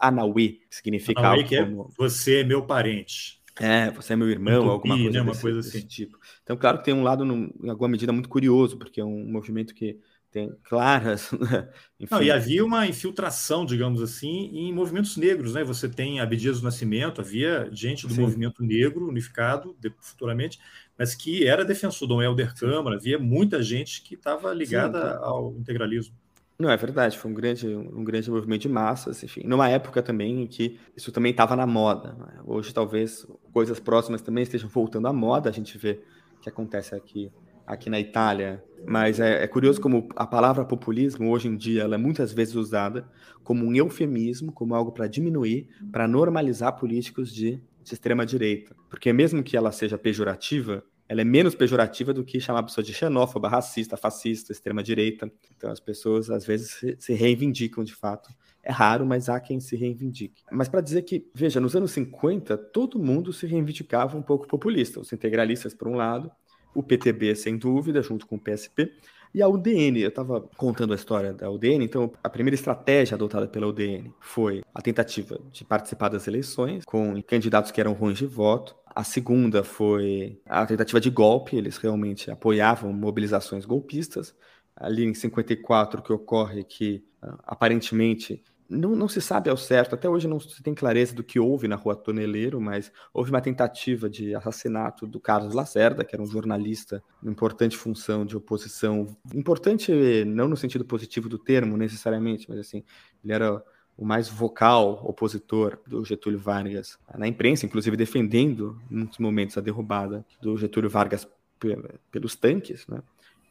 Anauê, que significa algo que é como... você é meu parente. É, você é meu irmão, alguma coisa, né, uma desse, coisa assim. tipo. Então, claro que tem um lado, em alguma medida, muito curioso, porque é um movimento que tem claras. Né? Não, e havia uma infiltração, digamos assim, em movimentos negros, né? Você tem Abdias do Nascimento, havia gente do Sim. movimento negro unificado futuramente, mas que era defensor do Helder Câmara, havia muita gente que estava ligada Sim, tá. ao integralismo. Não, é verdade, foi um grande, um grande movimento de massas, enfim, numa época também em que isso também estava na moda. Né? Hoje talvez coisas próximas também estejam voltando à moda, a gente vê o que acontece aqui aqui na Itália, mas é, é, curioso como a palavra populismo hoje em dia ela é muitas vezes usada como um eufemismo, como algo para diminuir, para normalizar políticos de, de extrema direita, porque mesmo que ela seja pejorativa, ela é menos pejorativa do que chamar a pessoa de xenófoba, racista, fascista, extrema direita. Então as pessoas às vezes se reivindicam de fato é raro, mas há quem se reivindique. Mas para dizer que, veja, nos anos 50, todo mundo se reivindicava um pouco populista. Os integralistas, por um lado, o PTB, sem dúvida, junto com o PSP, e a UDN. Eu estava contando a história da UDN, então a primeira estratégia adotada pela UDN foi a tentativa de participar das eleições com candidatos que eram ruins de voto. A segunda foi a tentativa de golpe, eles realmente apoiavam mobilizações golpistas. Ali em 54, que ocorre que ah, aparentemente não, não, se sabe ao certo, até hoje não se tem clareza do que houve na Rua Toneleiro, mas houve uma tentativa de assassinato do Carlos Lacerda, que era um jornalista, importante função de oposição, importante não no sentido positivo do termo necessariamente, mas assim, ele era o mais vocal opositor do Getúlio Vargas na imprensa, inclusive defendendo, em muitos momentos, a derrubada do Getúlio Vargas pelos tanques, né?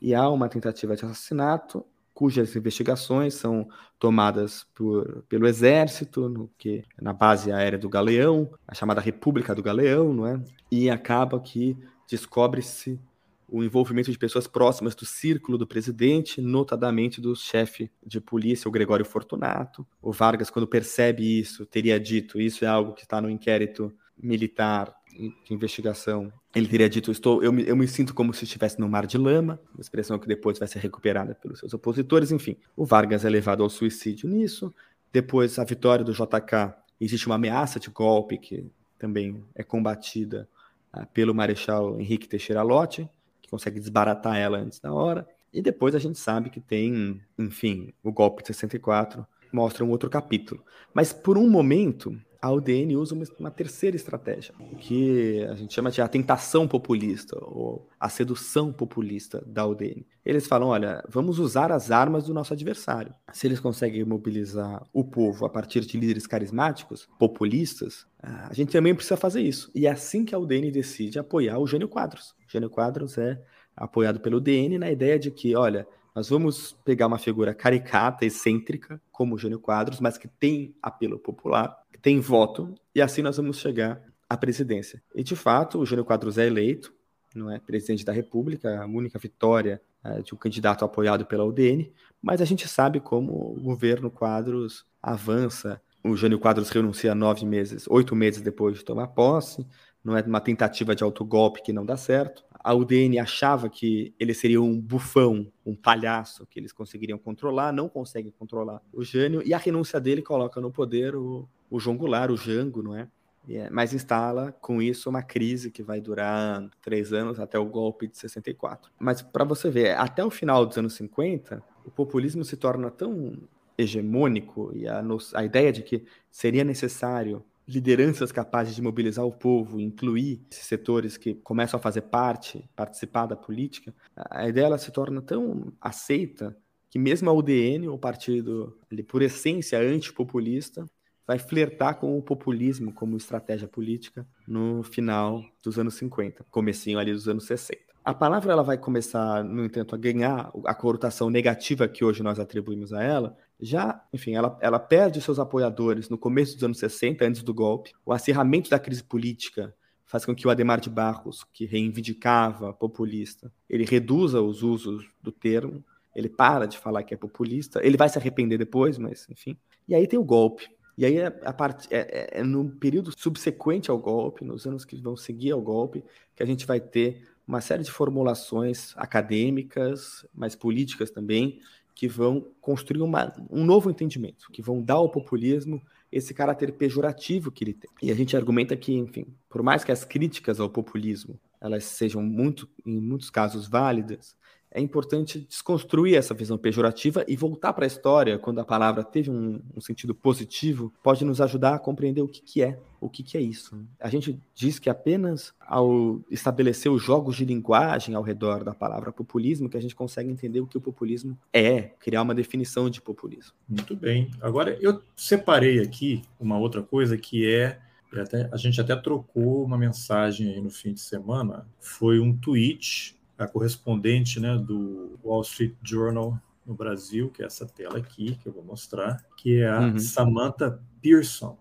E há uma tentativa de assassinato, cujas investigações são tomadas por, pelo Exército, no que na base aérea do Galeão, a chamada República do Galeão, não é? E acaba que descobre-se o envolvimento de pessoas próximas do círculo do presidente, notadamente do chefe de polícia, o Gregório Fortunato. O Vargas, quando percebe isso, teria dito: isso é algo que está no inquérito militar de investigação, ele teria dito: estou, eu, me, eu me sinto como se estivesse no mar de lama, uma expressão que depois vai ser recuperada pelos seus opositores. Enfim, o Vargas é levado ao suicídio nisso. Depois, a vitória do JK, existe uma ameaça de golpe que também é combatida uh, pelo Marechal Henrique Teixeira Lott, que consegue desbaratar ela antes da hora. E depois a gente sabe que tem, enfim, o golpe de 64 mostra um outro capítulo. Mas por um momento, a UDN usa uma, terceira estratégia, que a gente chama de a tentação populista, ou a sedução populista da UDN. Eles falam: olha, vamos usar as armas do nosso adversário. Se eles conseguem mobilizar o povo a partir de líderes carismáticos, populistas, a gente também precisa fazer isso. E é assim que a UDN decide apoiar o Gênio Quadros. O Gênio Quadros é apoiado pelo UDN na ideia de que, olha, nós vamos pegar uma figura caricata, excêntrica, como Jânio Quadros, mas que tem apelo popular, que tem voto, e assim nós vamos chegar à presidência. E, de fato, o Jânio Quadros é eleito, não é presidente da República, a única vitória é, de um candidato apoiado pela UDN, mas a gente sabe como o governo Quadros avança. O Jânio Quadros renuncia nove meses, oito meses depois de tomar posse, não é uma tentativa de autogolpe que não dá certo a UDN achava que ele seria um bufão, um palhaço que eles conseguiriam controlar, não conseguem controlar o Jânio, e a renúncia dele coloca no poder o, o João Goulart, o Jango, não é? é mas instala com isso uma crise que vai durar três anos até o golpe de 64. Mas para você ver, até o final dos anos 50, o populismo se torna tão hegemônico e a, a ideia de que seria necessário lideranças capazes de mobilizar o povo, incluir esses setores que começam a fazer parte, participar da política, a ideia ela se torna tão aceita que mesmo a UDN, o partido ali, por essência antipopulista, vai flertar com o populismo como estratégia política no final dos anos 50, comecinho ali dos anos 60. A palavra ela vai começar, no entanto, a ganhar a conotação negativa que hoje nós atribuímos a ela. Já, enfim, ela, ela perde seus apoiadores no começo dos anos 60, antes do golpe. O acirramento da crise política faz com que o Ademar de Barros, que reivindicava populista, ele reduza os usos do termo, ele para de falar que é populista, ele vai se arrepender depois, mas enfim. E aí tem o golpe. E aí, a part... é, é, é no período subsequente ao golpe, nos anos que vão seguir ao golpe, que a gente vai ter uma série de formulações acadêmicas, mas políticas também, que vão construir uma, um novo entendimento, que vão dar ao populismo esse caráter pejorativo que ele tem. E a gente argumenta que, enfim, por mais que as críticas ao populismo elas sejam muito, em muitos casos válidas, é importante desconstruir essa visão pejorativa e voltar para a história, quando a palavra teve um, um, sentido positivo, pode nos ajudar a compreender o que, que é, o que, que é isso. A gente diz que apenas ao estabelecer os jogos de linguagem ao redor da palavra populismo que a gente consegue entender o que o populismo é, criar uma definição de populismo. Muito bem. Agora, eu separei aqui uma outra coisa que é até, a gente até trocou uma mensagem aí no fim de semana. Foi um tweet a correspondente né, do Wall Street Journal no Brasil, que é essa tela aqui que eu vou mostrar, que é a uhum. Samantha Pearson.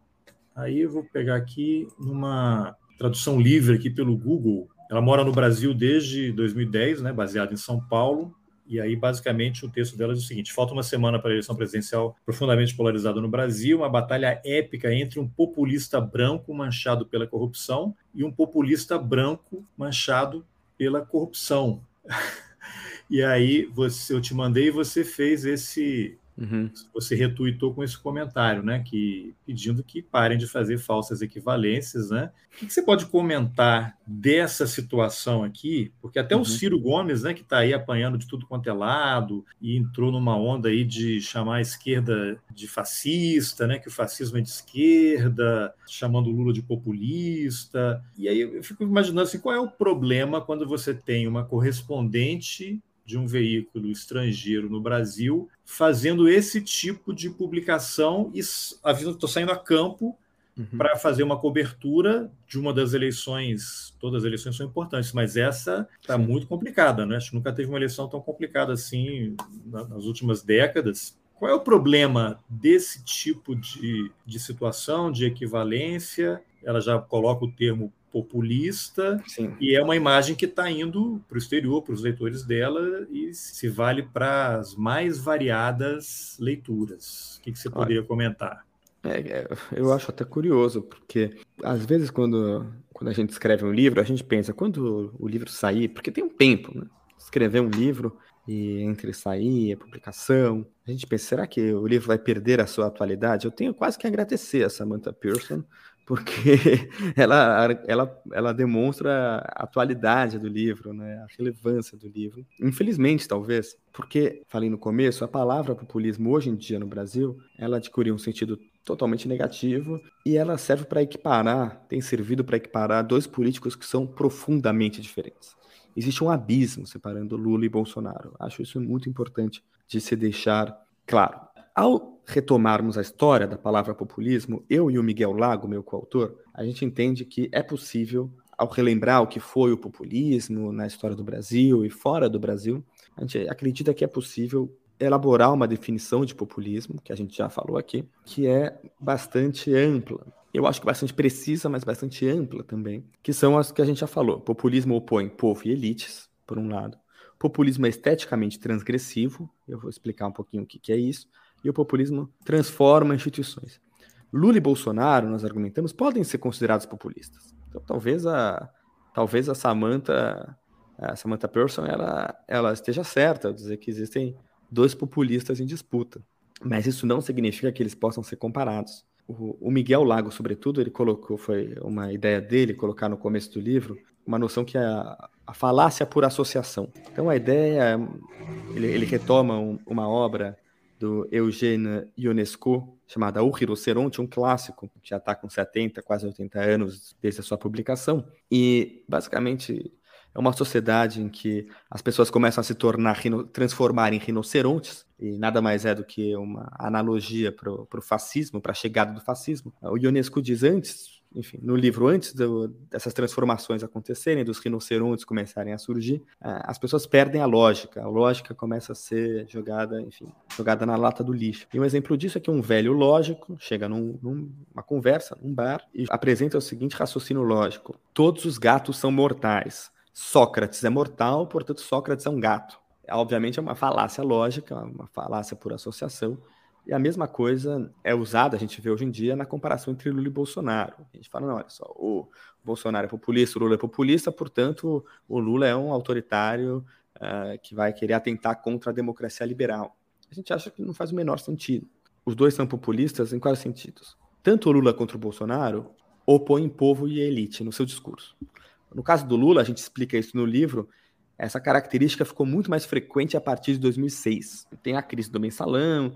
Aí eu vou pegar aqui numa tradução livre aqui pelo Google. Ela mora no Brasil desde 2010, né, baseada em São Paulo. E aí, basicamente, o texto dela diz o seguinte: falta uma semana para a eleição presidencial profundamente polarizada no Brasil, uma batalha épica entre um populista branco manchado pela corrupção e um populista branco manchado pela corrupção. e aí, você, eu te mandei e você fez esse Uhum. Você retuitou com esse comentário, né? Que pedindo que parem de fazer falsas equivalências, né? O que, que você pode comentar dessa situação aqui? Porque até uhum. o Ciro Gomes, né, que está aí apanhando de tudo quanto é lado e entrou numa onda aí de chamar a esquerda de fascista, né? Que o fascismo é de esquerda, chamando o Lula de populista. E aí eu fico imaginando assim, qual é o problema quando você tem uma correspondente de um veículo estrangeiro no Brasil fazendo esse tipo de publicação e estou saindo a campo uhum. para fazer uma cobertura de uma das eleições. Todas as eleições são importantes, mas essa está muito complicada, né? Acho que nunca teve uma eleição tão complicada assim nas últimas décadas. Qual é o problema desse tipo de, de situação, de equivalência? Ela já coloca o termo populista Sim. e é uma imagem que está indo para o exterior, para os leitores dela e se vale para as mais variadas leituras. O que, que você poderia Olha, comentar? É, é, eu acho até curioso, porque às vezes quando, quando a gente escreve um livro, a gente pensa, quando o livro sair, porque tem um tempo, né? Escrever um livro e entre sair, a publicação, a gente pensa, será que o livro vai perder a sua atualidade? Eu tenho quase que agradecer a Samantha Pearson porque ela, ela, ela demonstra a atualidade do livro, né? a relevância do livro. Infelizmente, talvez, porque, falei no começo, a palavra populismo hoje em dia no Brasil, ela adquiriu um sentido totalmente negativo e ela serve para equiparar, tem servido para equiparar dois políticos que são profundamente diferentes. Existe um abismo separando Lula e Bolsonaro. Acho isso muito importante de se deixar claro. Ao retomarmos a história da palavra populismo, eu e o Miguel Lago, meu coautor, a gente entende que é possível, ao relembrar o que foi o populismo na história do Brasil e fora do Brasil, a gente acredita que é possível elaborar uma definição de populismo, que a gente já falou aqui, que é bastante ampla. Eu acho que bastante precisa, mas bastante ampla também, que são as que a gente já falou. Populismo opõe povo e elites, por um lado. Populismo é esteticamente transgressivo, eu vou explicar um pouquinho o que, que é isso e o populismo transforma instituições. Lula e Bolsonaro, nós argumentamos, podem ser considerados populistas. Então, talvez a talvez a Samantha, a Samantha Person, ela, ela esteja certa ao dizer que existem dois populistas em disputa. Mas isso não significa que eles possam ser comparados. O, o Miguel Lago, sobretudo, ele colocou, foi uma ideia dele, colocar no começo do livro, uma noção que é a, a falácia por associação. Então a ideia, ele, ele retoma um, uma obra do Eugène Ionesco, chamada O Rinoceronte, um clássico, que já está com 70, quase 80 anos desde a sua publicação. E, basicamente, é uma sociedade em que as pessoas começam a se tornar, transformar em rinocerontes, e nada mais é do que uma analogia para o fascismo, para a chegada do fascismo. O Ionesco diz antes, enfim, no livro, antes do, dessas transformações acontecerem, dos rinocerontes começarem a surgir, as pessoas perdem a lógica. A lógica começa a ser jogada, enfim, jogada na lata do lixo. E um exemplo disso é que um velho lógico chega num, numa conversa, num bar, e apresenta o seguinte raciocínio lógico: todos os gatos são mortais. Sócrates é mortal, portanto, Sócrates é um gato. Obviamente é uma falácia lógica, uma falácia por associação, e a mesma coisa é usada, a gente vê hoje em dia, na comparação entre Lula e Bolsonaro. A gente fala, não, olha só, o Bolsonaro é populista, o Lula é populista, portanto, o Lula é um autoritário uh, que vai querer atentar contra a democracia liberal. A gente acha que não faz o menor sentido. Os dois são populistas em quais sentidos? Tanto o Lula contra o Bolsonaro opõem povo e elite no seu discurso. No caso do Lula, a gente explica isso no livro, essa característica ficou muito mais frequente a partir de 2006. Tem a crise do mensalão,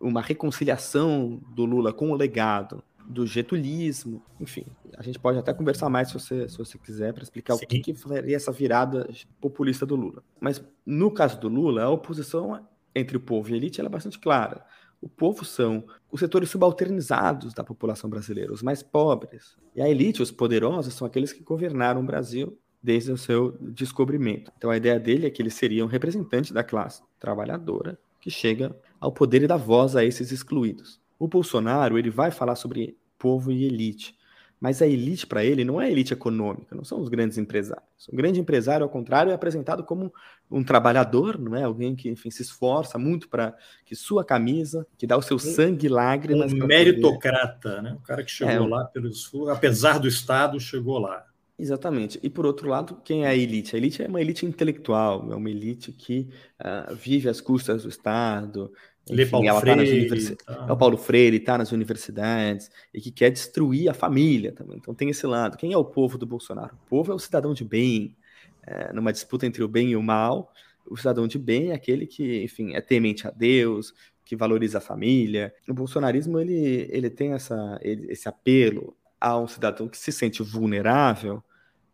uma reconciliação do Lula com o legado do getulismo, enfim, a gente pode até conversar mais se você, se você quiser para explicar Sim. o que, que faria essa virada populista do Lula. Mas no caso do Lula, a oposição entre o povo e a elite é bastante clara. O povo são os setores subalternizados da população brasileira, os mais pobres. E a elite, os poderosos, são aqueles que governaram o Brasil desde o seu descobrimento. Então a ideia dele é que ele seria um representante da classe trabalhadora que chega ao poder e dá voz a esses excluídos. O Bolsonaro ele vai falar sobre povo e elite, mas a elite para ele não é a elite econômica, não são os grandes empresários. O grande empresário, ao contrário, é apresentado como um trabalhador, não é? Alguém que, enfim, se esforça muito para que sua camisa, que dá o seu sangue e lágrimas. Um meritocrata, poder... né? O cara que chegou é, lá pelo esforço, apesar do Estado, chegou lá. Exatamente. E por outro lado, quem é a elite? A elite é uma elite intelectual, é uma elite que uh, vive às custas do Estado, Lê Paulo ela Freire, tá univers... tá. É o Paulo Freire, está nas universidades e que quer destruir a família também. Então tem esse lado. Quem é o povo do Bolsonaro? O povo é o cidadão de bem. É, numa disputa entre o bem e o mal, o cidadão de bem é aquele que, enfim, é temente a Deus, que valoriza a família. O bolsonarismo ele, ele tem essa, ele, esse apelo a um cidadão que se sente vulnerável,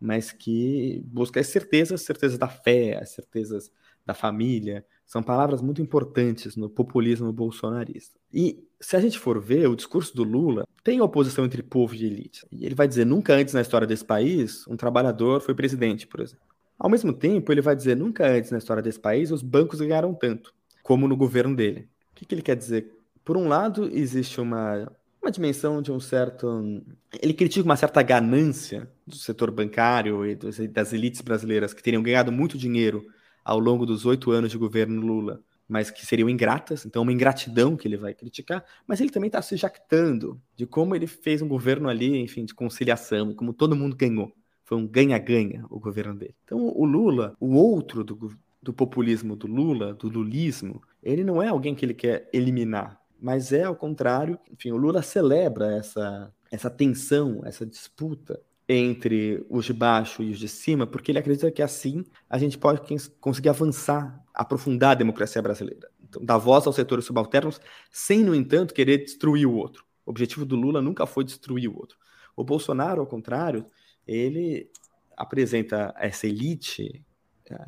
mas que busca as certezas, certezas da fé, as certezas da família, são palavras muito importantes no populismo bolsonarista. E se a gente for ver, o discurso do Lula tem oposição entre povo e elite. E ele vai dizer: nunca antes na história desse país um trabalhador foi presidente, por exemplo. Ao mesmo tempo, ele vai dizer: nunca antes na história desse país os bancos ganharam tanto como no governo dele. O que, que ele quer dizer? Por um lado, existe uma, uma dimensão de um certo. Ele critica uma certa ganância do setor bancário e das elites brasileiras que teriam ganhado muito dinheiro ao longo dos oito anos de governo Lula, mas que seriam ingratas, então uma ingratidão que ele vai criticar, mas ele também está se jactando de como ele fez um governo ali, enfim, de conciliação, como todo mundo ganhou. Foi um ganha-ganha o governo dele. Então o Lula, o outro do, do populismo do Lula, do lulismo, ele não é alguém que ele quer eliminar, mas é ao contrário, enfim, o Lula celebra essa, essa tensão, essa disputa entre os de baixo e os de cima, porque ele acredita que assim a gente pode conseguir avançar, aprofundar a democracia brasileira. Então, dar voz aos setores subalternos, sem, no entanto, querer destruir o outro. O objetivo do Lula nunca foi destruir o outro. O Bolsonaro, ao contrário, ele apresenta essa elite,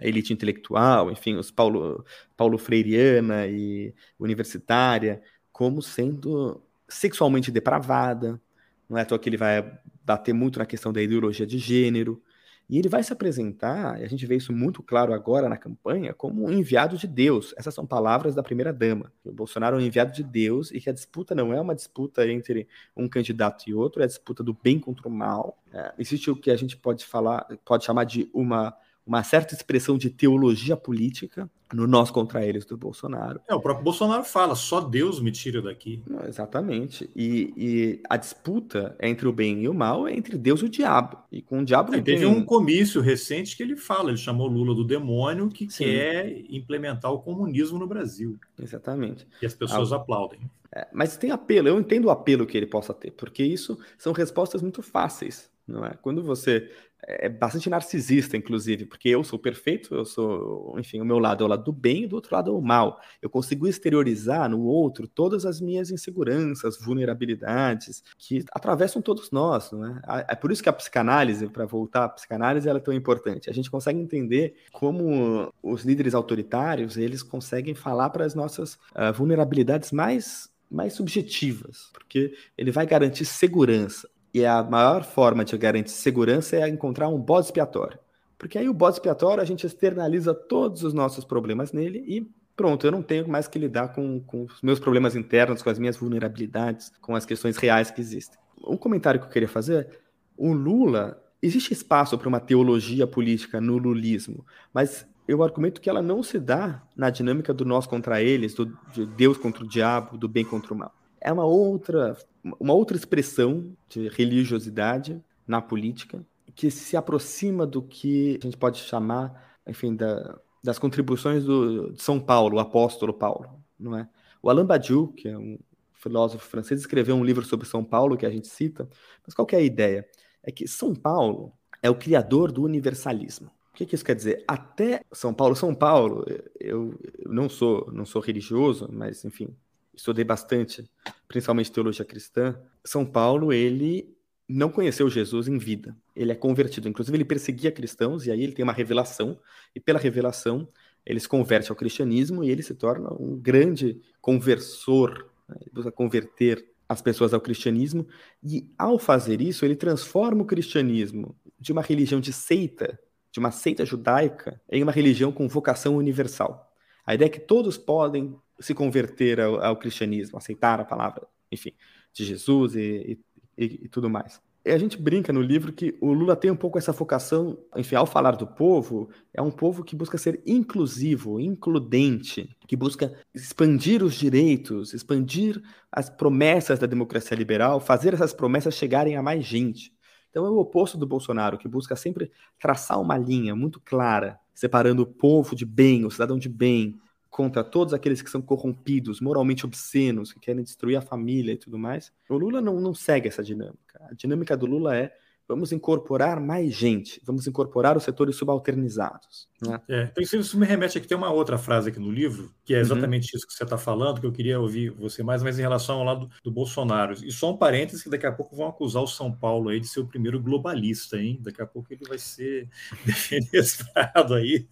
elite intelectual, enfim, os Paulo, Paulo Freireana e universitária, como sendo sexualmente depravada, não é à toa que ele vai bater muito na questão da ideologia de gênero. E ele vai se apresentar, e a gente vê isso muito claro agora na campanha, como um enviado de Deus. Essas são palavras da primeira-dama. O Bolsonaro é um enviado de Deus e que a disputa não é uma disputa entre um candidato e outro, é a disputa do bem contra o mal. É, existe o que a gente pode falar, pode chamar de uma uma certa expressão de teologia política no nós contra eles do Bolsonaro. É, o próprio Bolsonaro fala, só Deus me tira daqui. Não, exatamente. E, e, a disputa entre o bem e o mal é entre Deus e o diabo. E com o diabo é, Teve um comício recente que ele fala, ele chamou Lula do demônio que Sim. quer implementar o comunismo no Brasil. Exatamente. E as pessoas aplaudem. É, mas tem apelo, eu entendo o apelo que ele possa ter, porque isso são respostas muito fáceis não é? Quando você é bastante narcisista, inclusive, porque eu sou perfeito, eu sou, enfim, o meu lado é o lado do bem e do outro lado é o mal. Eu consigo exteriorizar no outro todas as minhas inseguranças, vulnerabilidades que atravessam todos nós, não é? É por isso que a psicanálise, para voltar à psicanálise, ela é tão importante. A gente consegue entender como os líderes autoritários, eles conseguem falar para as nossas uh, vulnerabilidades mais mais subjetivas, porque ele vai garantir segurança. E a maior forma de garantir segurança é encontrar um bode expiatório. Porque aí o bode expiatório a gente externaliza todos os nossos problemas nele e pronto, eu não tenho mais que lidar com, com os meus problemas internos, com as minhas vulnerabilidades, com as questões reais que existem. Um comentário que eu queria fazer: o Lula, existe espaço para uma teologia política no lulismo, mas eu argumento que ela não se dá na dinâmica do nós contra eles, do de Deus contra o diabo, do bem contra o mal. É uma outra uma outra expressão de religiosidade na política que se aproxima do que a gente pode chamar, enfim, da, das contribuições do, de São Paulo, o apóstolo Paulo, não é? O Alain Badiou, que é um filósofo francês, escreveu um livro sobre São Paulo que a gente cita, mas qual é a ideia? É que São Paulo é o criador do universalismo. O que, que isso quer dizer? Até São Paulo, São Paulo, eu, eu não sou não sou religioso, mas enfim, estudei bastante, principalmente teologia cristã, São Paulo, ele não conheceu Jesus em vida. Ele é convertido. Inclusive, ele perseguia cristãos, e aí ele tem uma revelação, e pela revelação, ele se converte ao cristianismo e ele se torna um grande conversor, né? ele busca converter as pessoas ao cristianismo, e ao fazer isso, ele transforma o cristianismo de uma religião de seita de uma seita judaica em uma religião com vocação universal. A ideia é que todos podem se converter ao, ao cristianismo, aceitar a palavra, enfim, de Jesus e, e, e tudo mais. E a gente brinca no livro que o Lula tem um pouco essa focação, enfim, ao falar do povo, é um povo que busca ser inclusivo, includente, que busca expandir os direitos, expandir as promessas da democracia liberal, fazer essas promessas chegarem a mais gente. Então é o oposto do Bolsonaro, que busca sempre traçar uma linha muito clara, separando o povo de bem, o cidadão de bem, contra todos aqueles que são corrompidos, moralmente obscenos, que querem destruir a família e tudo mais. O Lula não, não segue essa dinâmica. A dinâmica do Lula é vamos incorporar mais gente, vamos incorporar os setores subalternizados. Né? É, então isso me remete aqui, tem uma outra frase aqui no livro, que é uhum. exatamente uhum. isso que você está falando, que eu queria ouvir você mais, mas em relação ao lado do Bolsonaro. E só um parênteses, que daqui a pouco vão acusar o São Paulo aí de ser o primeiro globalista, hein? Daqui a pouco ele vai ser defenestrado aí.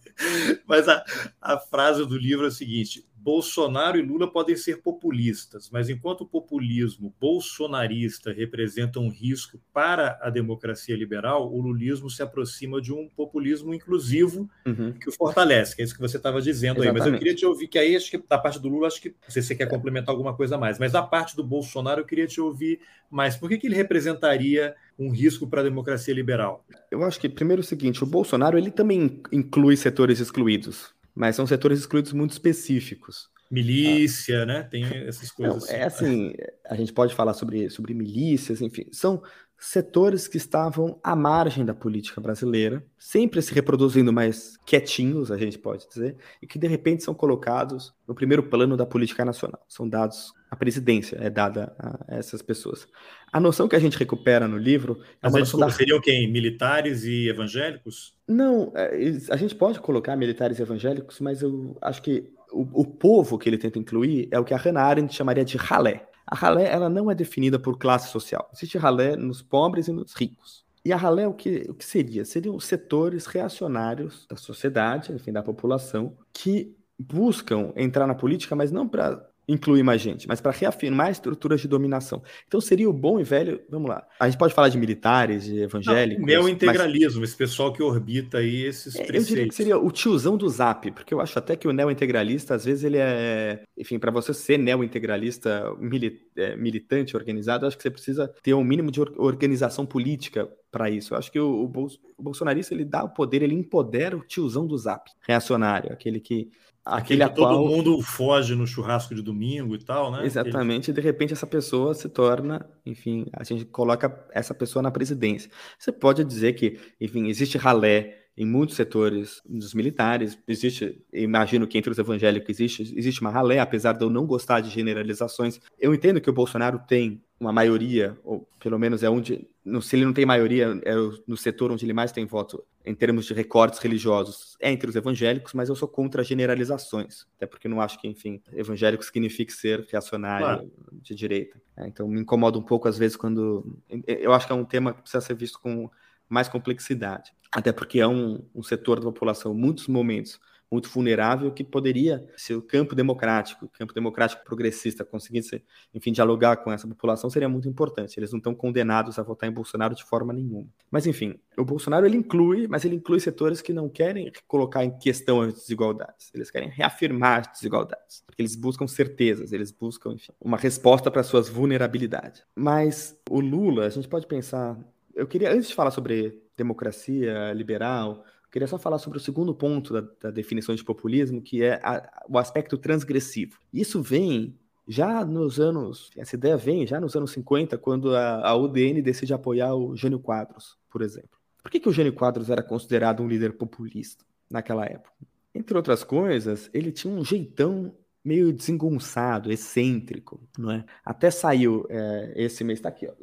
Mas a, a frase do livro é a seguinte, Bolsonaro e Lula podem ser populistas, mas enquanto o populismo bolsonarista representa um risco para a democracia liberal, o lulismo se aproxima de um populismo inclusivo uhum. que o fortalece, que é isso que você estava dizendo Exatamente. aí. Mas eu queria te ouvir, que aí acho que da parte do Lula, acho que não sei se você quer complementar alguma coisa a mais, mas da parte do Bolsonaro eu queria te ouvir mais. Por que, que ele representaria um risco para a democracia liberal? Eu acho que, primeiro, é o seguinte: o Bolsonaro ele também inclui setores excluídos mas são setores excluídos muito específicos. Milícia, ah. né? Tem essas coisas. Não, é assim, a gente pode falar sobre, sobre milícias, enfim, são setores que estavam à margem da política brasileira, sempre se reproduzindo mais quietinhos, a gente pode dizer, e que de repente são colocados no primeiro plano da política nacional. São dados, a presidência é dada a essas pessoas. A noção que a gente recupera no livro. É Mas desculpa, da... seriam quem? Militares e evangélicos? Não, é, a gente pode colocar militares e evangélicos, mas eu acho que o, o povo que ele tenta incluir é o que a Hannah Arendt chamaria de ralé. A ralé ela não é definida por classe social. Existe ralé nos pobres e nos ricos. E a ralé o que, o que seria? Seriam setores reacionários da sociedade, enfim, da população, que buscam entrar na política, mas não para incluir mais gente, mas para reafirmar estruturas de dominação. Então seria o bom e velho, vamos lá. A gente pode falar de militares, de evangélicos. Neo-integralismo, mas... esse pessoal que orbita aí esses é, preceitos. Eu diria que seria o tiozão do Zap, porque eu acho até que o neo-integralista, às vezes, ele é. Enfim, para você ser neo-integralista mili... é, militante, organizado, acho que você precisa ter um mínimo de organização política para isso. Eu acho que o, o, o bolsonarista ele dá o poder, ele empodera o tiozão do Zap, reacionário, aquele que aquele que todo mundo foge no churrasco de domingo e tal, né? Exatamente, aquele... e de repente essa pessoa se torna, enfim, a gente coloca essa pessoa na presidência. Você pode dizer que, enfim, existe ralé em muitos setores dos militares, existe, imagino que entre os evangélicos existe, existe uma ralé, apesar de eu não gostar de generalizações. Eu entendo que o Bolsonaro tem uma maioria, ou pelo menos é onde, se ele não tem maioria, é no setor onde ele mais tem voto em termos de recortes religiosos, é entre os evangélicos, mas eu sou contra generalizações, até porque não acho que, enfim, evangélico signifique ser reacionário claro. de direita. É, então me incomoda um pouco às vezes quando eu acho que é um tema que precisa ser visto com mais complexidade. Até porque é um, um setor da população, muitos momentos, muito vulnerável, que poderia, se o campo democrático, o campo democrático progressista conseguisse, enfim, dialogar com essa população, seria muito importante. Eles não estão condenados a votar em Bolsonaro de forma nenhuma. Mas, enfim, o Bolsonaro ele inclui, mas ele inclui setores que não querem colocar em questão as desigualdades. Eles querem reafirmar as desigualdades. Porque eles buscam certezas, eles buscam, enfim, uma resposta para suas vulnerabilidades. Mas o Lula, a gente pode pensar eu queria, antes de falar sobre democracia liberal, eu queria só falar sobre o segundo ponto da, da definição de populismo, que é a, o aspecto transgressivo. Isso vem já nos anos, essa ideia vem já nos anos 50, quando a, a UDN decide apoiar o Jânio Quadros, por exemplo. Por que, que o Jânio Quadros era considerado um líder populista naquela época? Entre outras coisas, ele tinha um jeitão meio desengonçado, excêntrico, não é? Até saiu é, esse mês, está aqui, ó,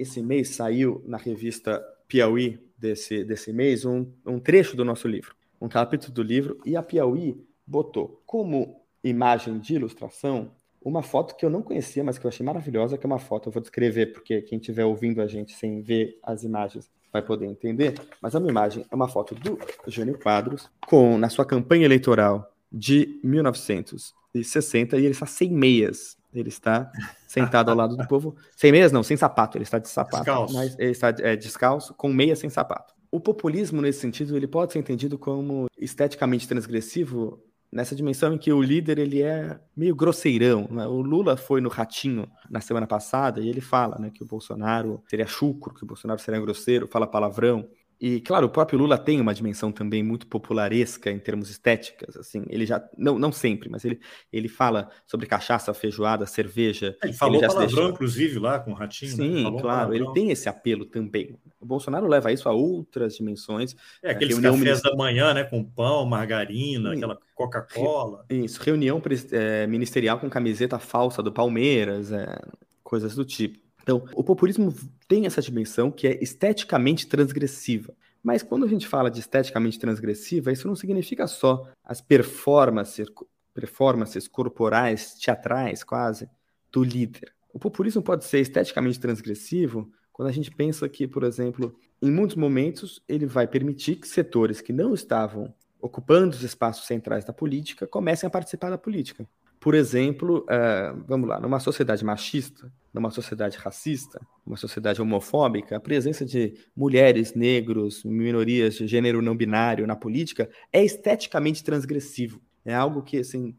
esse mês saiu na revista Piauí desse, desse mês um, um trecho do nosso livro, um capítulo do livro, e a Piauí botou como imagem de ilustração uma foto que eu não conhecia, mas que eu achei maravilhosa, que é uma foto, eu vou descrever, porque quem estiver ouvindo a gente sem ver as imagens vai poder entender, mas é uma imagem, é uma foto do Jânio Quadros, com, na sua campanha eleitoral de 1960, e ele está sem meias, ele está sentado ao lado do povo, sem meias não, sem sapato, ele está de sapato, descalço. mas ele está é, descalço, com meia sem sapato. o populismo, nesse sentido, ele pode ser entendido como esteticamente transgressivo nessa dimensão em que o líder ele é meio grosseirão. Né? O Lula foi no Ratinho na semana passada e ele fala né, que o Bolsonaro seria chucro, que o Bolsonaro seria grosseiro, fala palavrão. E, claro, o próprio Lula tem uma dimensão também muito popularesca em termos estéticas, assim, ele já, não, não sempre, mas ele, ele fala sobre cachaça, feijoada, cerveja. Ele falou ele palavrão, deixou... inclusive, lá com o Ratinho. Né? Sim, né? claro, ele tem esse apelo também. O Bolsonaro leva isso a outras dimensões. É, aqueles reunião cafés da manhã, né, com pão, margarina, Sim. aquela Coca-Cola. Isso, reunião é, ministerial com camiseta falsa do Palmeiras, é, coisas do tipo. Então, o populismo tem essa dimensão que é esteticamente transgressiva. Mas quando a gente fala de esteticamente transgressiva, isso não significa só as performances, performances corporais, teatrais quase, do líder. O populismo pode ser esteticamente transgressivo quando a gente pensa que, por exemplo, em muitos momentos ele vai permitir que setores que não estavam ocupando os espaços centrais da política comecem a participar da política. Por exemplo, uh, vamos lá, numa sociedade machista, numa sociedade racista, numa sociedade homofóbica, a presença de mulheres, negros, minorias de gênero não binário na política é esteticamente transgressivo. É algo que, assim,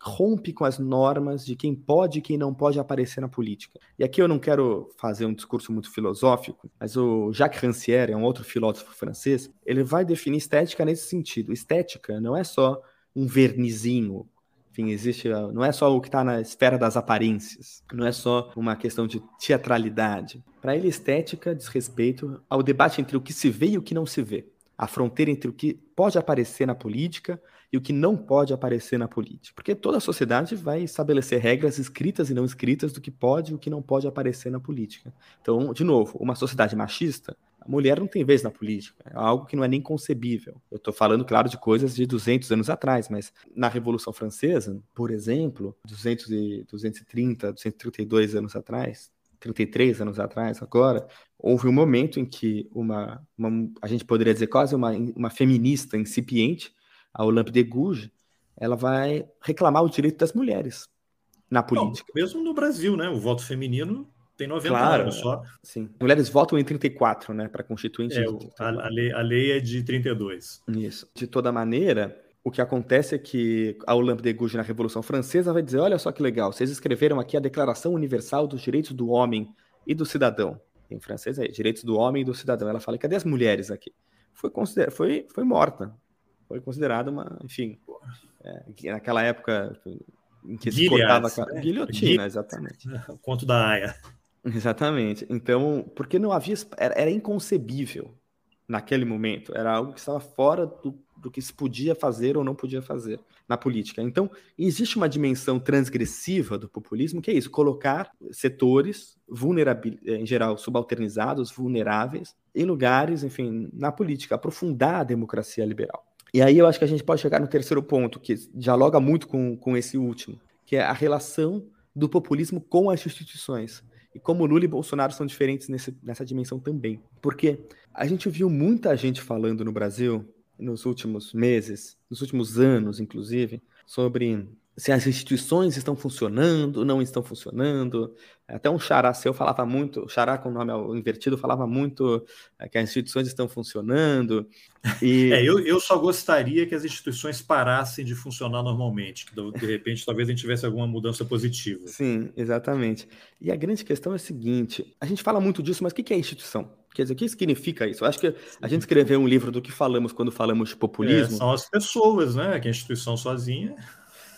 rompe com as normas de quem pode e quem não pode aparecer na política. E aqui eu não quero fazer um discurso muito filosófico, mas o Jacques Rancière, é um outro filósofo francês, ele vai definir estética nesse sentido. Estética não é só um vernizinho, enfim, existe. Não é só o que está na esfera das aparências, não é só uma questão de teatralidade. Para ele, estética diz respeito ao debate entre o que se vê e o que não se vê. A fronteira entre o que pode aparecer na política e o que não pode aparecer na política. Porque toda a sociedade vai estabelecer regras escritas e não escritas do que pode e o que não pode aparecer na política. Então, de novo, uma sociedade machista a mulher não tem vez na política, é algo que não é nem concebível. Eu estou falando, claro, de coisas de 200 anos atrás, mas na Revolução Francesa, por exemplo, 200 e, 230, 232 anos atrás, 33 anos atrás, agora, houve um momento em que uma, uma a gente poderia dizer quase uma, uma feminista incipiente, a Olympe de Gouges, ela vai reclamar o direito das mulheres na política. Não, mesmo no Brasil, né? O voto feminino tem 90 claro, anos só. Sim. Mulheres votam em 34, né, para constituinte. É, a, a, lei, a lei é de 32. Isso. De toda maneira, o que acontece é que a Olympe de Gouges na Revolução Francesa vai dizer: olha só que legal, vocês escreveram aqui a Declaração Universal dos Direitos do Homem e do Cidadão. Em francês é Direitos do Homem e do Cidadão. Ela fala: cadê as mulheres aqui? Foi, consider... foi, foi morta. Foi considerada uma, enfim, é, naquela época em que se cortava né? guilhotina, exatamente. O conto da Aya. Exatamente. Então, porque não havia. Era, era, inconcebível naquele momento. Era algo que estava fora do, do que se podia fazer ou não podia fazer na política. Então, existe uma dimensão transgressiva do populismo, que é isso: colocar setores vulneráveis, em geral, subalternizados, vulneráveis, em lugares, enfim, na política, aprofundar a democracia liberal. E aí eu acho que a gente pode chegar no terceiro ponto, que dialoga muito com, com esse último, que é a relação do populismo com as instituições e como Lula e Bolsonaro são diferentes nesse, nessa dimensão também. Porque a gente viu muita gente falando no Brasil nos últimos meses, nos últimos anos, inclusive, sobre se as instituições estão funcionando, não estão funcionando. Até um xará seu falava muito, xará com o nome invertido falava muito é, que as instituições estão funcionando. E... É, eu, eu só gostaria que as instituições parassem de funcionar normalmente, que de repente talvez a gente tivesse alguma mudança positiva. Sim, exatamente. E a grande questão é a seguinte: a gente fala muito disso, mas o que é instituição? Quer dizer, o que significa isso? Eu acho que a gente escreveu um livro do que falamos quando falamos de populismo. É, são as pessoas, né? Que a instituição sozinha.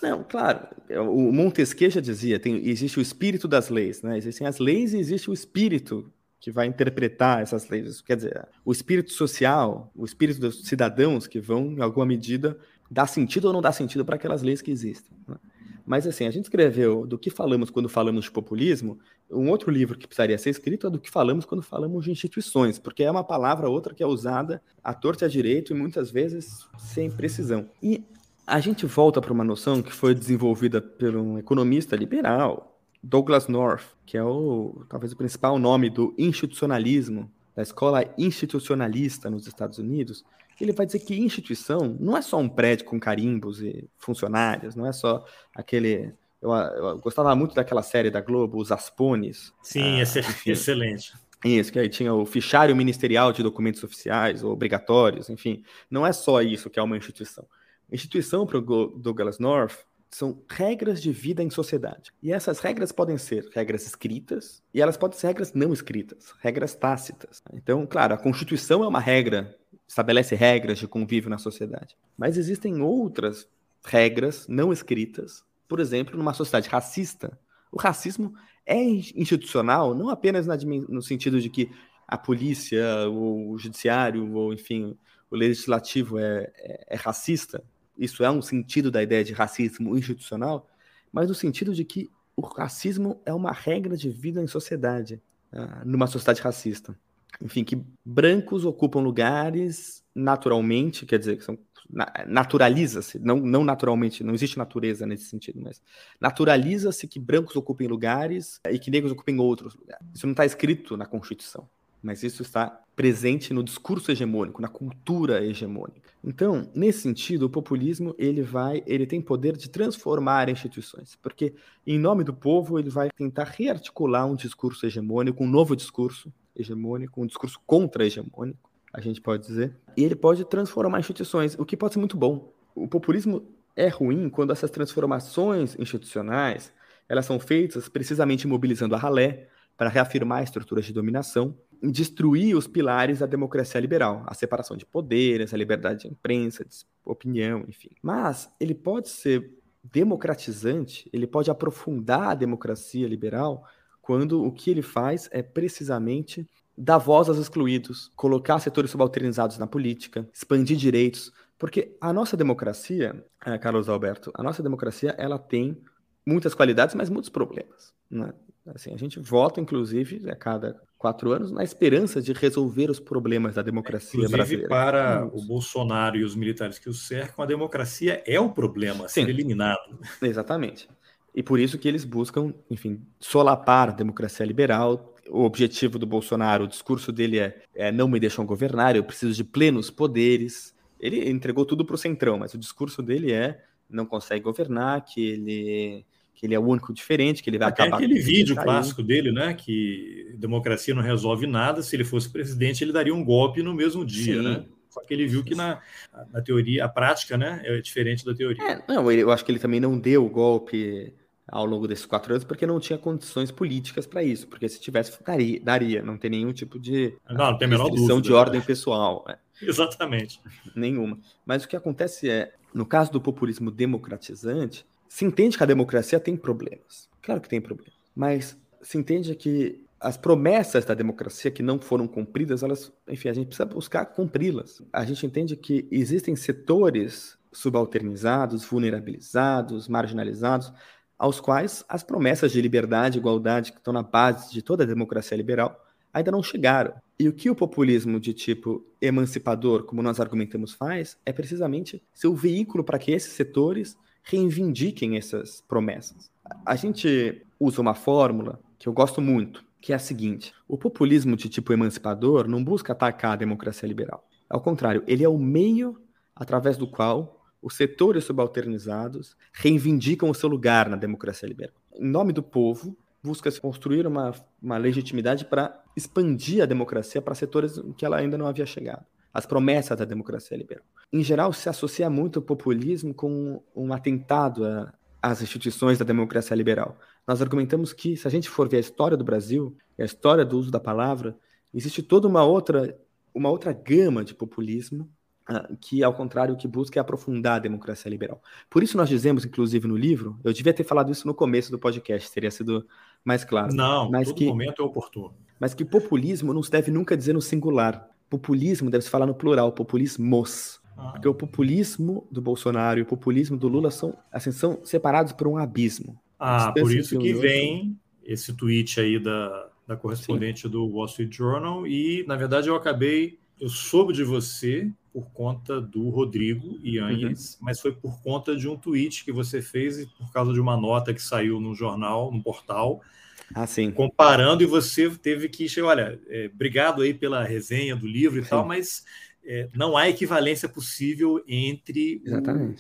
Não, claro. É, o Montesquieu já dizia, tem, existe o espírito das leis, né? Existem as leis e existe o espírito que vai interpretar essas leis. quer dizer, o espírito social, o espírito dos cidadãos que vão, em alguma medida, dar sentido ou não dar sentido para aquelas leis que existem. Né? Mas assim, a gente escreveu do que falamos quando falamos de populismo, um outro livro que precisaria ser escrito é do que falamos quando falamos de instituições, porque é uma palavra outra que é usada à torta e à direito e muitas vezes sem precisão. E a gente volta para uma noção que foi desenvolvida por um economista liberal, Douglas North, que é o talvez o principal nome do institucionalismo, da escola institucionalista nos Estados Unidos. Ele vai dizer que instituição não é só um prédio com carimbos e funcionários, não é só aquele eu, eu, gostava muito daquela série da Globo, Os Aspones. Sim, ah, excelente. Isso, que aí tinha o fichário ministerial de documentos oficiais ou obrigatórios, enfim. Não é só isso que é uma instituição. Instituição para o Douglas North são regras de vida em sociedade. E essas regras podem ser regras escritas e elas podem ser regras não escritas, regras tácitas. Então, claro, a Constituição é uma regra, estabelece regras de convívio na sociedade. Mas existem outras regras não escritas, por exemplo, numa sociedade racista. O racismo é institucional não apenas no sentido de que a polícia, o judiciário, ou enfim, o legislativo é, é, é racista, isso é um sentido da ideia de racismo institucional, mas no sentido de que o racismo é uma regra de vida em sociedade, uh, numa sociedade racista. Enfim, que brancos ocupam lugares naturalmente, quer dizer, que são naturaliza-se, não, não naturalmente, não existe natureza nesse sentido, mas naturaliza-se que brancos ocupem lugares e que negros ocupem outros lugares. Isso não está escrito na Constituição mas isso está presente no discurso hegemônico, na cultura hegemônica. Então, nesse sentido, o populismo ele vai, ele tem poder de transformar instituições, porque em nome do povo ele vai tentar rearticular um discurso hegemônico, um novo discurso hegemônico, um discurso contra-hegemônico, a gente pode dizer, e ele pode transformar instituições, o que pode ser muito bom. O populismo é ruim quando essas transformações institucionais elas são feitas precisamente mobilizando a ralé para reafirmar estruturas de dominação destruir os pilares da democracia liberal, a separação de poderes, a liberdade de imprensa, de opinião, enfim. Mas ele pode ser democratizante, ele pode aprofundar a democracia liberal quando o que ele faz é precisamente dar voz aos excluídos, colocar setores subalternizados na política, expandir direitos, porque a nossa democracia, eh, Carlos Alberto, a nossa democracia ela tem muitas qualidades, mas muitos problemas. Né? Assim, a gente vota, inclusive, a cada quatro anos, na esperança de resolver os problemas da democracia inclusive, brasileira. para o Bolsonaro e os militares que o cercam, a democracia é o problema a ser Sim. eliminado. Exatamente. E por isso que eles buscam, enfim, solapar a democracia liberal. O objetivo do Bolsonaro, o discurso dele é, é não me deixam governar, eu preciso de plenos poderes. Ele entregou tudo para o centrão, mas o discurso dele é não consegue governar, que ele que ele é o único diferente, que ele vai Até acabar. aquele vídeo clássico dele, né? Que democracia não resolve nada. Se ele fosse presidente, ele daria um golpe no mesmo dia, Sim. né? Só que ele viu que na, na teoria, a prática, né, é diferente da teoria. É, não, eu acho que ele também não deu o golpe ao longo desses quatro anos porque não tinha condições políticas para isso. Porque se tivesse, daria, daria, não tem nenhum tipo de não, não tem restrição de ordem pessoal. Né? Exatamente. Nenhuma. Mas o que acontece é, no caso do populismo democratizante, se entende que a democracia tem problemas. Claro que tem problemas. Mas se entende que as promessas da democracia que não foram cumpridas, elas, enfim, a gente precisa buscar cumpri-las. A gente entende que existem setores subalternizados, vulnerabilizados, marginalizados, aos quais as promessas de liberdade e igualdade que estão na base de toda a democracia liberal ainda não chegaram. E o que o populismo de tipo emancipador, como nós argumentamos, faz é precisamente ser o veículo para que esses setores reivindiquem essas promessas. A gente usa uma fórmula que eu gosto muito, que é a seguinte: o populismo de tipo emancipador não busca atacar a democracia liberal. Ao contrário, ele é o meio através do qual os setores subalternizados reivindicam o seu lugar na democracia liberal. Em nome do povo, busca-se construir uma, uma legitimidade para expandir a democracia para setores que ela ainda não havia chegado as promessas da democracia liberal. Em geral, se associa muito o populismo com um atentado às instituições da democracia liberal. Nós argumentamos que, se a gente for ver a história do Brasil, a história do uso da palavra, existe toda uma outra, uma outra gama de populismo uh, que, ao contrário, o que busca é aprofundar a democracia liberal. Por isso nós dizemos, inclusive no livro, eu devia ter falado isso no começo do podcast, teria sido mais claro. Não, mas todo que, momento é oportuno. Mas que populismo não se deve nunca dizer no singular populismo deve se falar no plural, populismos. Ah. Porque o populismo do Bolsonaro e o populismo do Lula são, assim, são separados por um abismo. Ah, por isso que vem esse tweet aí da, da correspondente Sim. do Wall Street Journal. E, na verdade, eu acabei. Eu soube de você por conta do Rodrigo Ianhes, uhum. mas foi por conta de um tweet que você fez e por causa de uma nota que saiu no jornal, no portal, ah, sim. comparando, e você teve que chegar, olha, é, obrigado aí pela resenha do livro e sim. tal, mas é, não há equivalência possível entre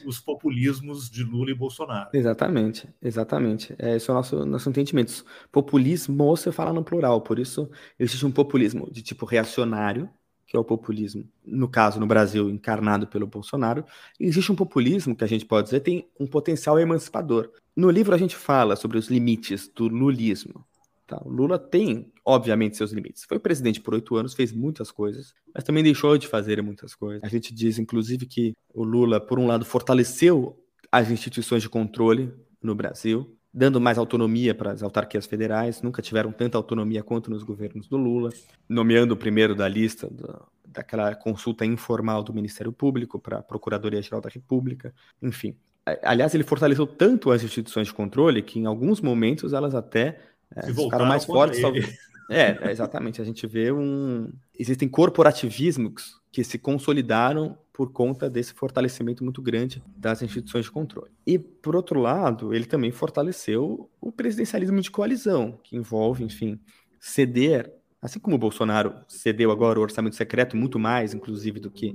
o, os populismos de Lula e Bolsonaro. Exatamente, exatamente. É, esse é o nosso, nosso entendimento. Populismo você fala no plural, por isso existe um populismo de tipo reacionário, que é o populismo, no caso, no Brasil, encarnado pelo Bolsonaro, existe um populismo que a gente pode dizer tem um potencial emancipador. No livro a gente fala sobre os limites do lulismo. Tá? O Lula tem, obviamente, seus limites. Foi presidente por oito anos, fez muitas coisas, mas também deixou de fazer muitas coisas. A gente diz, inclusive, que o Lula, por um lado, fortaleceu as instituições de controle no Brasil, dando mais autonomia para as autarquias federais, nunca tiveram tanta autonomia quanto nos governos do Lula, nomeando o primeiro da lista do, daquela consulta informal do Ministério Público para a Procuradoria-Geral da República, enfim. Aliás, ele fortaleceu tanto as instituições de controle que, em alguns momentos, elas até é, ficaram mais fortes, talvez. É, é, exatamente. A gente vê um. Existem corporativismos que se consolidaram por conta desse fortalecimento muito grande das instituições de controle. E, por outro lado, ele também fortaleceu o presidencialismo de coalizão, que envolve, enfim, ceder, assim como o Bolsonaro cedeu agora o orçamento secreto, muito mais, inclusive, do que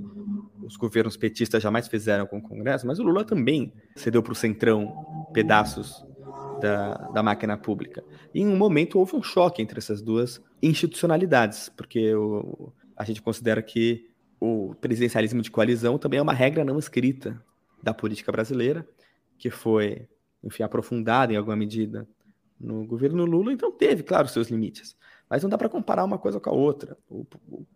os governos petistas jamais fizeram com o Congresso, mas o Lula também cedeu para o Centrão pedaços da, da máquina pública. E em um momento houve um choque entre essas duas institucionalidades, porque o, a gente considera que o presidencialismo de coalizão também é uma regra não escrita da política brasileira, que foi, enfim, aprofundada em alguma medida no governo Lula, então teve, claro, seus limites. Mas não dá para comparar uma coisa com a outra. O,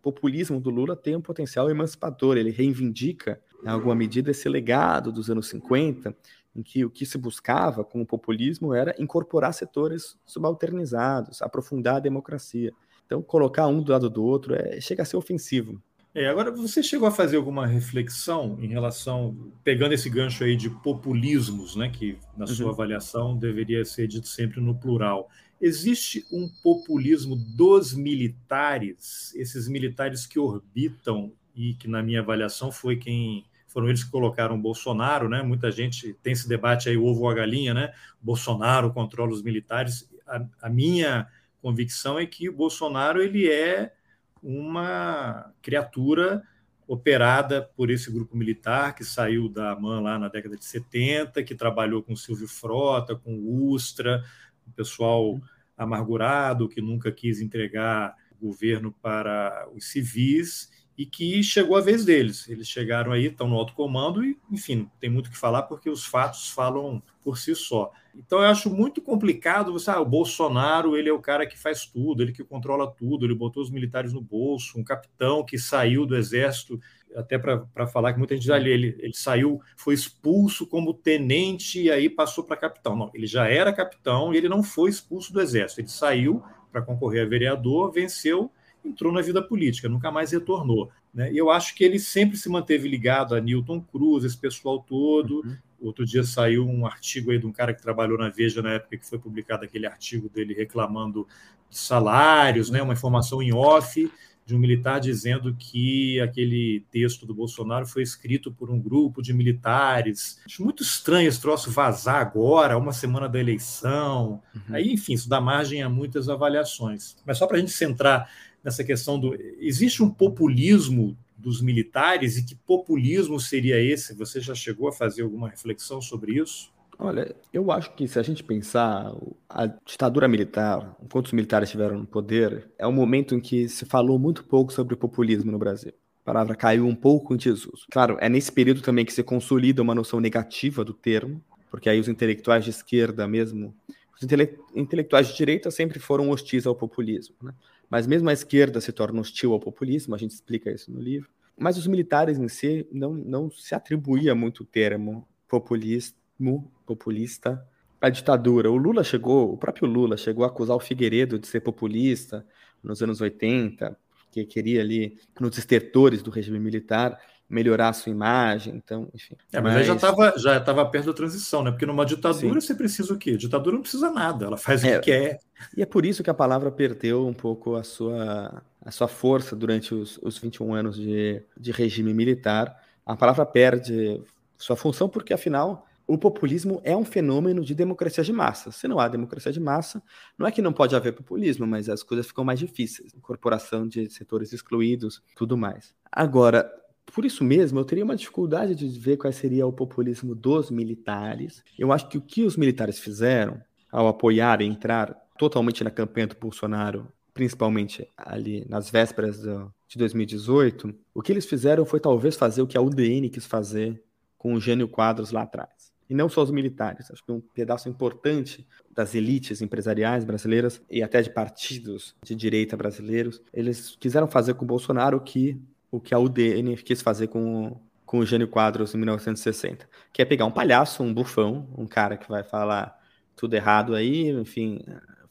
populismo do Lula tem um potencial emancipador, ele reivindica, em alguma medida, esse legado dos anos 50, em que o que se buscava com o populismo era incorporar setores subalternizados, aprofundar a democracia. Então, colocar um do lado do outro é, chega a ser ofensivo. É, agora, você chegou a fazer alguma reflexão em relação, pegando esse gancho aí de populismos, né, que na sua uhum. avaliação deveria ser dito sempre no plural. Existe um populismo dos militares, esses militares que orbitam e que, na minha avaliação, foi quem foram eles que colocaram Bolsonaro, né? Muita gente tem esse debate aí, o ovo ou a galinha, né? Bolsonaro controla os militares. A, a minha convicção é que o Bolsonaro ele é uma criatura operada por esse grupo militar que saiu da AMAN lá na década de 70, que trabalhou com Silvio Frota, com Ustra, o pessoal amargurado que nunca quis entregar o governo para os civis e que chegou a vez deles. Eles chegaram aí, estão no alto comando e, enfim, tem muito o que falar porque os fatos falam por si só. Então eu acho muito complicado você, ah, o Bolsonaro, ele é o cara que faz tudo, ele que controla tudo, ele botou os militares no bolso, um capitão que saiu do exército, até para falar que muita gente ali, ele, ele saiu, foi expulso como tenente e aí passou para capitão. Não, ele já era capitão e ele não foi expulso do exército, ele saiu para concorrer a vereador, venceu entrou na vida política, nunca mais retornou. Né? E eu acho que ele sempre se manteve ligado a Newton Cruz, esse pessoal todo. Uhum. Outro dia saiu um artigo aí de um cara que trabalhou na Veja na época que foi publicado aquele artigo dele reclamando de salários, né? uma informação em off de um militar dizendo que aquele texto do Bolsonaro foi escrito por um grupo de militares. Acho muito estranho esse troço vazar agora, uma semana da eleição. Uhum. Aí, enfim, isso dá margem a muitas avaliações. Mas só para a gente centrar nessa questão do. Existe um populismo dos militares e que populismo seria esse? Você já chegou a fazer alguma reflexão sobre isso? Olha, eu acho que se a gente pensar a ditadura militar, enquanto os militares estiveram no poder, é um momento em que se falou muito pouco sobre populismo no Brasil. A palavra caiu um pouco em desuso. Claro, é nesse período também que se consolida uma noção negativa do termo, porque aí os intelectuais de esquerda mesmo, os intele intelectuais de direita sempre foram hostis ao populismo. Né? Mas mesmo a esquerda se torna hostil ao populismo, a gente explica isso no livro. Mas os militares em si não, não se atribuía muito o termo populismo, populista à ditadura. O Lula chegou, o próprio Lula chegou a acusar o Figueiredo de ser populista nos anos 80, que queria ali, nos estertores do regime militar, melhorar a sua imagem, então, enfim. É, mas, mas... já estava já tava perto da transição, né? Porque numa ditadura Sim. você precisa o quê? A ditadura não precisa nada, ela faz é, o que quer. E é por isso que a palavra perdeu um pouco a sua, a sua força durante os, os 21 anos de, de regime militar. A palavra perde sua função porque, afinal, o populismo é um fenômeno de democracia de massa. Se não há democracia de massa, não é que não pode haver populismo, mas as coisas ficam mais difíceis. Incorporação de setores excluídos, tudo mais. Agora, por isso mesmo, eu teria uma dificuldade de ver qual seria o populismo dos militares. Eu acho que o que os militares fizeram ao apoiar e entrar totalmente na campanha do Bolsonaro, principalmente ali nas vésperas de 2018, o que eles fizeram foi talvez fazer o que a UDN quis fazer com o Gênio Quadros lá atrás. E não só os militares, acho que um pedaço importante das elites empresariais brasileiras e até de partidos de direita brasileiros, eles quiseram fazer com o Bolsonaro o que, o que a UDN quis fazer com, com o Gênio Quadros em 1960, que é pegar um palhaço, um bufão, um cara que vai falar tudo errado aí, enfim,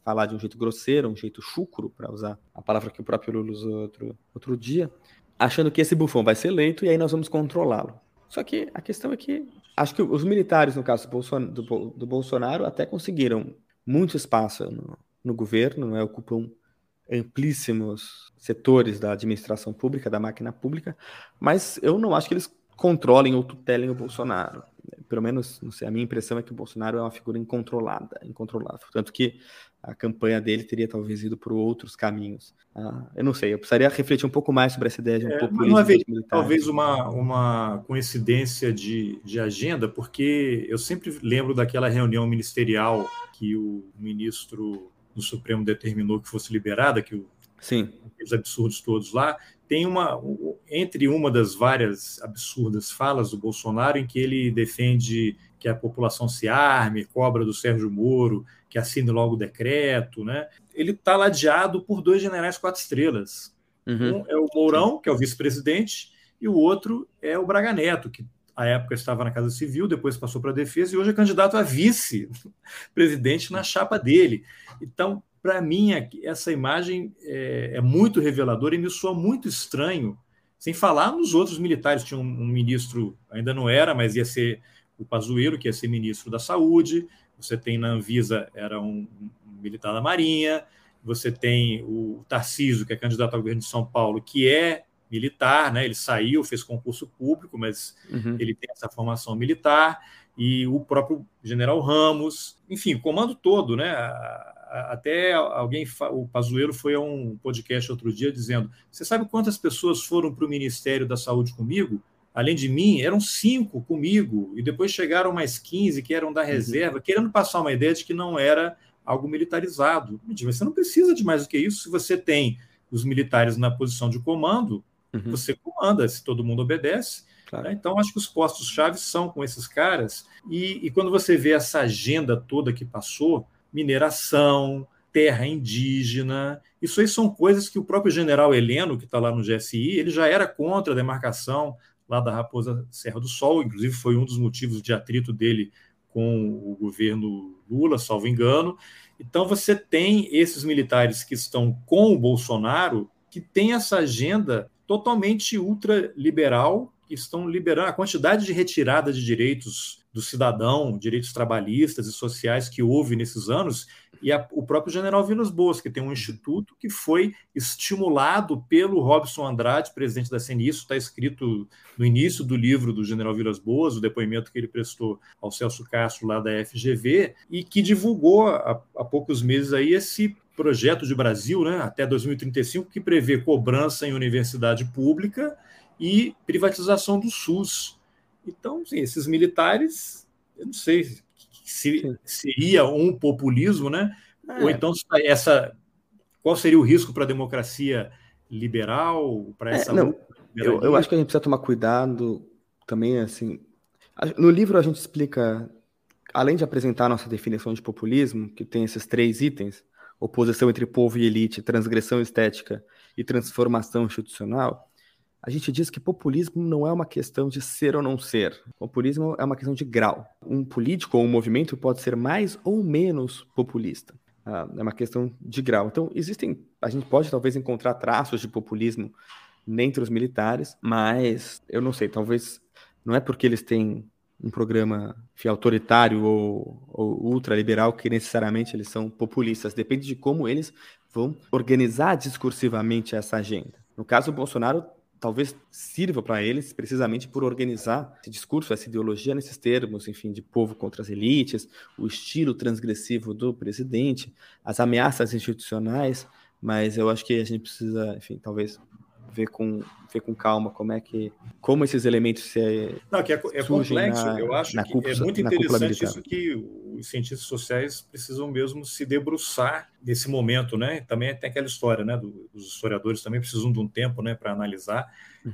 falar de um jeito grosseiro, um jeito chucro, para usar a palavra que o próprio Lula usou outro, outro dia, achando que esse bufão vai ser eleito e aí nós vamos controlá-lo. Só que a questão é que acho que os militares, no caso do Bolsonaro, do, do Bolsonaro até conseguiram muito espaço no, no governo, né, ocupam amplíssimos setores da administração pública, da máquina pública, mas eu não acho que eles controlem ou tutelem o Bolsonaro pelo menos, não sei, a minha impressão é que o Bolsonaro é uma figura incontrolada, incontrolável. Tanto que a campanha dele teria talvez ido por outros caminhos. Ah, eu não sei, eu precisaria refletir um pouco mais sobre essa ideia de um é, populismo Talvez uma, uma coincidência de, de agenda, porque eu sempre lembro daquela reunião ministerial que o ministro do Supremo determinou que fosse liberada, que o Sim. Os absurdos todos lá. Tem uma, entre uma das várias absurdas falas do Bolsonaro, em que ele defende que a população se arme, cobra do Sérgio Moro, que assine logo o decreto, né? Ele está ladeado por dois generais quatro estrelas. Uhum. Um é o Mourão, que é o vice-presidente, e o outro é o Braga Neto, que à época estava na Casa Civil, depois passou para a Defesa e hoje é candidato a vice-presidente na chapa dele. Então, para mim, essa imagem é, é, muito reveladora e me soa muito estranho, sem falar nos outros militares. Tinha um, um ministro, ainda não era, mas ia ser o Pazuello, que ia ser ministro da Saúde. Você tem na Anvisa, era um, um militar da Marinha. Você tem o Tarcísio, que é candidato ao governo de São Paulo, que é militar, né? Ele saiu, fez concurso público, mas uhum. ele tem essa formação militar. E o próprio General Ramos, enfim, o comando todo, né? até alguém, o Pazuello foi a um podcast outro dia dizendo: Você sabe quantas pessoas foram para o Ministério da Saúde comigo? Além de mim, eram cinco comigo, e depois chegaram mais 15 que eram da uhum. reserva, uhum. querendo passar uma ideia de que não era algo militarizado. Mas você não precisa de mais do que isso se você tem os militares na posição de comando, uhum. você comanda, se todo mundo obedece. Claro. Né? Então, acho que os postos-chave são com esses caras, e, e quando você vê essa agenda toda que passou, mineração, terra indígena. Isso aí são coisas que o próprio general Heleno, que está lá no GSI, ele já era contra a demarcação lá da Raposa Serra do Sol, inclusive foi um dos motivos de atrito dele com o governo Lula, salvo engano. Então você tem esses militares que estão com o Bolsonaro, que tem essa agenda totalmente ultraliberal, que estão liberando a quantidade de retirada de direitos do cidadão, direitos trabalhistas e sociais que houve nesses anos, e a, o próprio General Vilas Boas, que tem um instituto que foi estimulado pelo Robson Andrade, presidente da CNI, isso está escrito no início do livro do General Vilas Boas, o depoimento que ele prestou ao Celso Castro lá da FGV, e que divulgou há, há poucos meses aí esse projeto de Brasil, né, até 2035, que prevê cobrança em universidade pública e privatização do SUS. Então, sim, esses militares, eu não sei se seria um populismo, né? É. Ou então essa, qual seria o risco para a democracia liberal, para é, essa? É, não, eu, eu acho que a gente precisa tomar cuidado também, assim. No livro a gente explica, além de apresentar nossa definição de populismo, que tem esses três itens: oposição entre povo e elite, transgressão estética e transformação institucional a gente diz que populismo não é uma questão de ser ou não ser. Populismo é uma questão de grau. Um político ou um movimento pode ser mais ou menos populista. Ah, é uma questão de grau. Então, existem. A gente pode talvez encontrar traços de populismo entre os militares, mas eu não sei, talvez não é porque eles têm um programa autoritário ou, ou ultraliberal que necessariamente eles são populistas. Depende de como eles vão organizar discursivamente essa agenda. No caso, o Bolsonaro talvez sirva para eles precisamente por organizar esse discurso, essa ideologia nesses termos, enfim, de povo contra as elites, o estilo transgressivo do presidente, as ameaças institucionais, mas eu acho que a gente precisa, enfim, talvez ver com, ver com calma como é que como esses elementos se Não, que é, é complexo. Na, Eu acho que cúpula, é muito interessante isso que os cientistas sociais precisam mesmo se debruçar nesse momento, né? Também tem aquela história, né? Do, dos historiadores também precisam de um tempo, né, para analisar.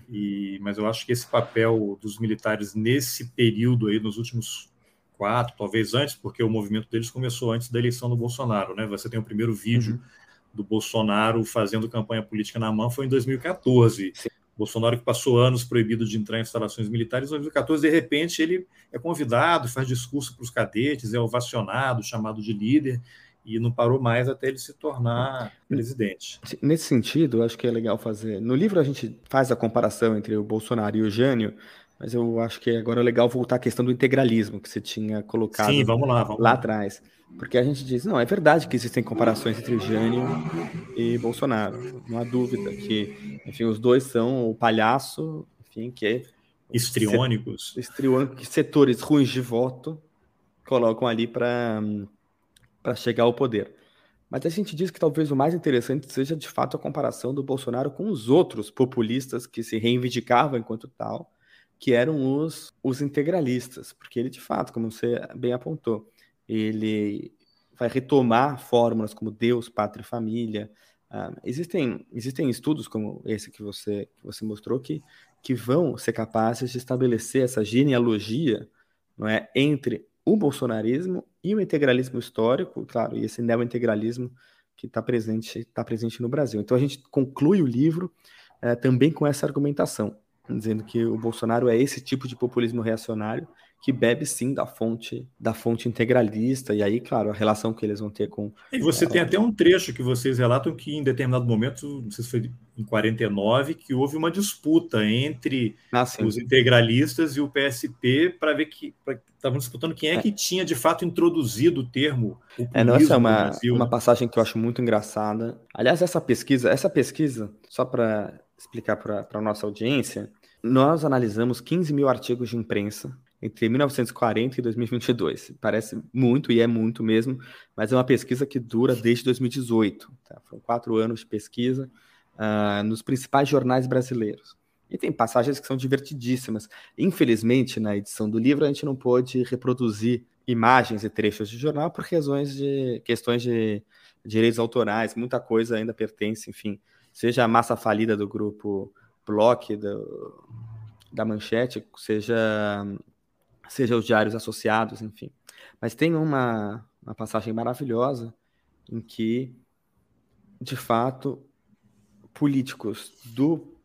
E, mas eu acho que esse papel dos militares nesse período aí, nos últimos quatro, talvez antes, porque o movimento deles começou antes da eleição do Bolsonaro, né? Você tem o primeiro vídeo uhum. Do Bolsonaro fazendo campanha política na mão foi em 2014. Sim. Bolsonaro que passou anos proibido de entrar em instalações militares, em 2014, de repente, ele é convidado, faz discurso para os cadetes, é ovacionado, chamado de líder, e não parou mais até ele se tornar presidente. Nesse sentido, acho que é legal fazer. No livro a gente faz a comparação entre o Bolsonaro e o Jânio, mas eu acho que agora é legal voltar à questão do integralismo que você tinha colocado Sim, vamos lá, vamos lá, atrás. Porque a gente diz, não, é verdade que existem comparações entre Jânio e Bolsonaro. Não há dúvida que, enfim, os dois são o palhaço, enfim, que é histriônicos. Histriônicos, setores ruins de voto colocam ali para chegar ao poder. Mas a gente diz que talvez o mais interessante seja de fato a comparação do Bolsonaro com os outros populistas que se reivindicavam enquanto tal que eram os, os integralistas, porque ele, de fato, como você bem apontou, ele vai retomar fórmulas como Deus, Pátria e Família. Uh, existem, existem estudos como esse que você, que você mostrou que, que vão ser capazes de estabelecer essa genealogia não é, entre o bolsonarismo e o integralismo histórico, claro, e esse neo-integralismo que está presente, tá presente no Brasil. Então a gente conclui o livro uh, também com essa argumentação dizendo que o Bolsonaro é esse tipo de populismo reacionário que bebe sim da fonte da fonte integralista. E aí claro a relação que eles vão ter com e você tem até um trecho que vocês relatam que em determinado momento não sei se foi em 49 que houve uma disputa entre ah, os integralistas e o PSP para ver que estavam disputando quem é, é, que tinha de fato introduzido o termo é nossa é uma, Brasil, uma né? passagem que eu acho muito engraçada. Aliás essa pesquisa essa pesquisa só para explicar para a nossa audiência, nós analisamos 15 mil artigos de imprensa entre 1940 e 2022. Parece muito, e é muito mesmo, mas é uma pesquisa que dura desde 2018. Tá? Foram quatro anos de pesquisa uh, nos principais jornais brasileiros. E tem passagens que são divertidíssimas. Infelizmente, na edição do livro, a gente não pôde reproduzir imagens e trechos de jornal por razões de questões de direitos autorais, muita coisa ainda pertence, enfim, seja a massa falida do grupo Block, do, da Manchete, seja, seja os diários associados, enfim. Mas tem uma, uma passagem maravilhosa em que, de fato, políticos do,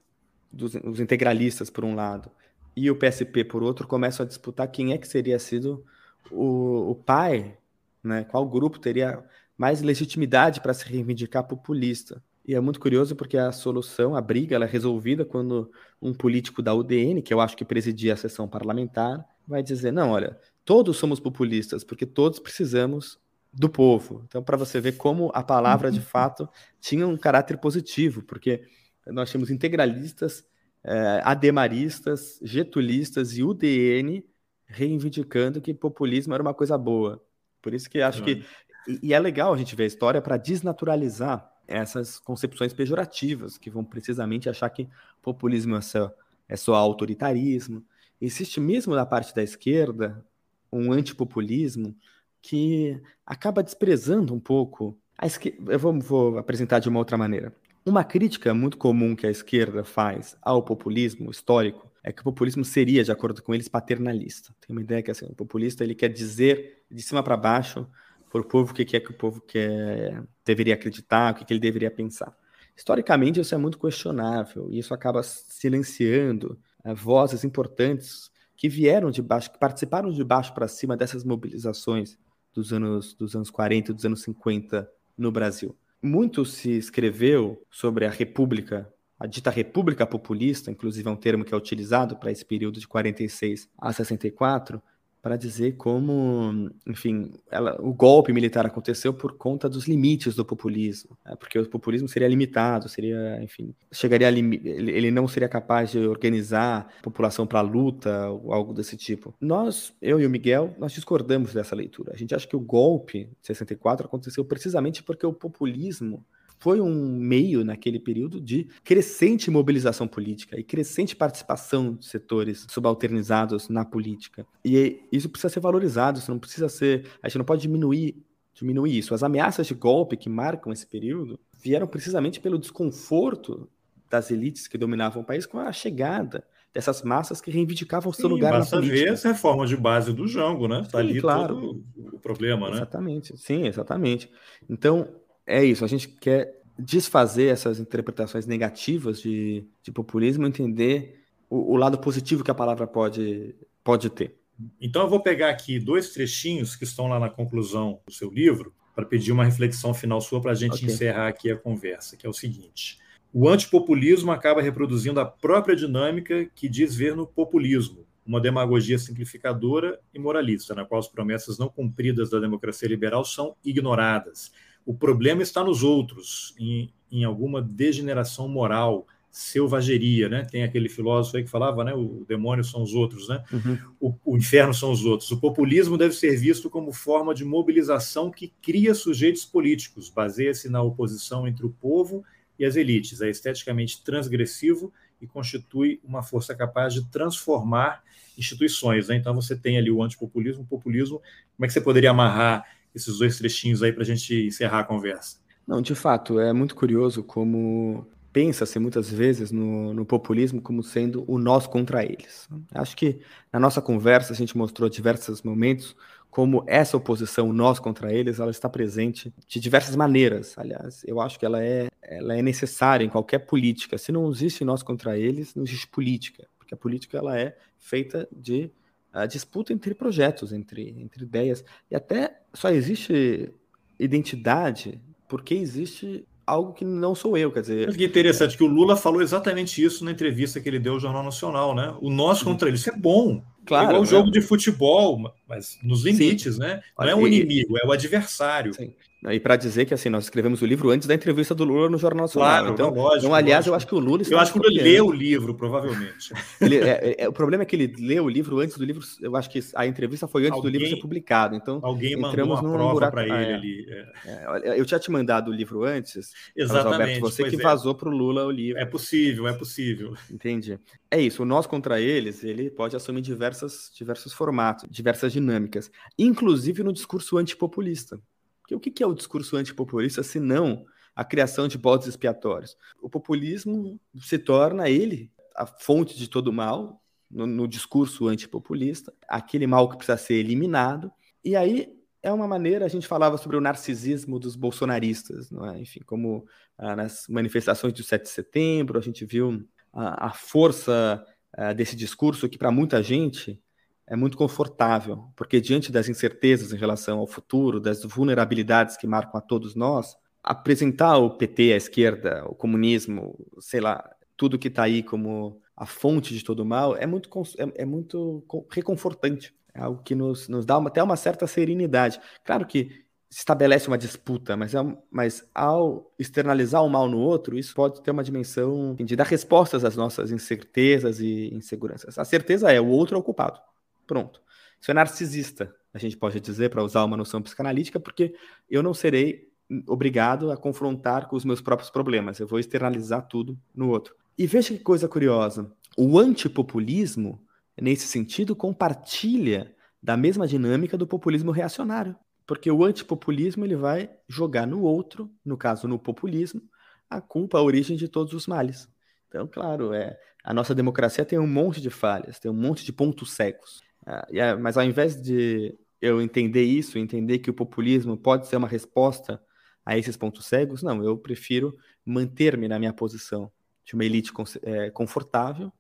dos, os integralistas, por um lado, e o PSP, por outro, começam a disputar quem é que seria sido o, o pai, né? qual grupo teria mais legitimidade para se reivindicar populista. E é muito curioso porque a solução, a briga, ela é resolvida quando um político da UDN, que eu acho que presidia a sessão parlamentar, vai dizer: não, olha, todos somos populistas, porque todos precisamos do povo. Então, para você ver como a palavra de fato tinha um caráter positivo, porque nós tínhamos integralistas, eh, ademaristas, getulistas e UDN reivindicando que populismo era uma coisa boa. Por isso que acho que. E, e é legal a gente ver a história para desnaturalizar essas concepções pejorativas, que vão precisamente achar que populismo é só, é só autoritarismo. Existe mesmo da parte da esquerda um antipopulismo que acaba desprezando um pouco a esquerda. Eu vou, vou apresentar de uma outra maneira. Uma crítica muito comum que a esquerda faz ao populismo histórico é que o populismo seria, de acordo com eles, paternalista. Tem uma ideia que assim, o populista ele quer dizer de cima para baixo para o povo o que é que o povo quer, deveria acreditar, o que, que ele deveria pensar. Historicamente, isso é muito questionável e isso acaba silenciando é, vozes importantes que vieram de baixo, que participaram de baixo para cima dessas mobilizações dos anos, dos anos 40 e dos anos 50 no Brasil. Muito se escreveu sobre a República, a dita República Populista, inclusive é um termo que é utilizado para esse período de 46 a 64, para dizer como, enfim, ela, o golpe militar aconteceu por conta dos limites do populismo, né? porque o populismo seria limitado, seria, enfim, chegaria a ele não seria capaz de organizar a população para luta ou algo desse tipo. Nós, eu e o Miguel, nós discordamos dessa leitura. A gente acha que o golpe de 64 aconteceu precisamente porque o populismo foi um meio, naquele período, de crescente mobilização política e crescente participação de setores subalternizados na política. E isso precisa ser valorizado, isso não precisa ser. A gente não pode diminuir, diminuir isso. As ameaças de golpe que marcam esse período vieram precisamente pelo desconforto das elites que dominavam o país com a chegada dessas massas que reivindicavam o seu Sim, lugar na política. ver as reformas de base do Jango, né? Está ali claro. todo o problema, né? Exatamente, sim, exatamente. Então, é isso, a gente quer desfazer essas interpretações negativas de, de populismo, entender o, o, lado positivo que a palavra pode, pode ter. Então eu vou pegar aqui dois trechinhos que estão lá na conclusão do seu livro para pedir uma reflexão final sua para a gente okay. encerrar aqui a conversa, que é o seguinte. O antipopulismo acaba reproduzindo a própria dinâmica que diz ver no populismo, uma demagogia simplificadora e moralista, na qual as promessas não cumpridas da democracia liberal são ignoradas o problema está nos outros, em, em alguma degeneração moral, selvageria, né? Tem aquele filósofo aí que falava, né? O demônio são os outros, né? Uhum. O, o, inferno são os outros. O populismo deve ser visto como forma de mobilização que cria sujeitos políticos, baseia-se na oposição entre o povo e as elites, é esteticamente transgressivo e constitui uma força capaz de transformar instituições. Né? Então você tem ali o antipopulismo, o populismo. Como é que você poderia amarrar esses dois trechinhos aí para a gente encerrar a conversa. Não, de fato, é muito curioso como pensa-se muitas vezes no, no, populismo como sendo o nós contra eles. Acho que na nossa conversa a gente mostrou diversos momentos como essa oposição nós contra eles ela está presente de diversas maneiras. Aliás, eu acho que ela é, ela é necessária em qualquer política. Se não existe nós contra eles, não existe política, porque a política ela é feita de a disputa entre projetos, entre, entre ideias. E até só existe identidade porque existe algo que não sou eu, quer dizer. Mas que interessante que o Lula falou exatamente isso na entrevista que ele deu ao Jornal Nacional, né? O nós contra ele, isso é bom. Claro, é igual o jogo é. de futebol, mas nos limites, Sim. né? Não é um inimigo, é o adversário. Sim. E para dizer que assim, nós escrevemos o livro antes da entrevista do Lula no Jornal Nacional. Claro, então, lógico, então aliás, lógico. eu acho que o Lula Eu acho que ele leu o livro, provavelmente. Ele, é, é, o problema é que ele leu o livro antes do livro. Eu acho que a entrevista foi antes alguém, do livro ser publicado. Então, alguém entramos mandou uma prova para ele é, ali. É. eu tinha te mandado o livro antes. Exatamente. Alberto, você que vazou para o Lula o livro. É possível, é possível. Entendi. É isso. O nós contra eles, ele pode assumir diversas, diversos formatos, diversas dinâmicas, inclusive no discurso antipopulista. Porque o que é o discurso antipopulista se não a criação de bodes expiatórios? O populismo se torna ele a fonte de todo mal no, no discurso antipopulista, aquele mal que precisa ser eliminado. E aí é uma maneira, a gente falava sobre o narcisismo dos bolsonaristas, não é? enfim, como ah, nas manifestações do 7 de setembro, a gente viu a, força ah, desse discurso que para muita gente é muito confortável, porque diante das incertezas em relação ao futuro, das vulnerabilidades que marcam a todos nós, apresentar o PT, a esquerda, o comunismo, sei lá, tudo que está aí como a fonte de todo mal, é muito, é, é muito reconfortante. É algo que nos, nos dá uma, até uma certa serenidade. Claro que estabelece uma disputa, mas, é, mas ao externalizar o mal no outro, isso pode ter uma dimensão de dar respostas às nossas incertezas e inseguranças. A certeza é o outro é o culpado. Pronto. Isso é narcisista, a gente pode dizer, para usar uma noção psicanalítica, porque eu não serei obrigado a confrontar com os meus próprios problemas. Eu vou externalizar tudo no outro. E veja que coisa curiosa. O antipopulismo, nesse sentido, compartilha da mesma dinâmica do populismo reacionário. Porque o antipopulismo ele vai jogar no outro, no caso no populismo, a culpa, a origem de todos os males. Então, claro, é, a nossa democracia tem um monte de falhas, tem um monte de pontos cegos. Uh, mas ao invés de eu entender isso, entender que o populismo pode ser uma resposta a esses pontos cegos, não, eu prefiro manter-me na minha posição de uma elite é, confortável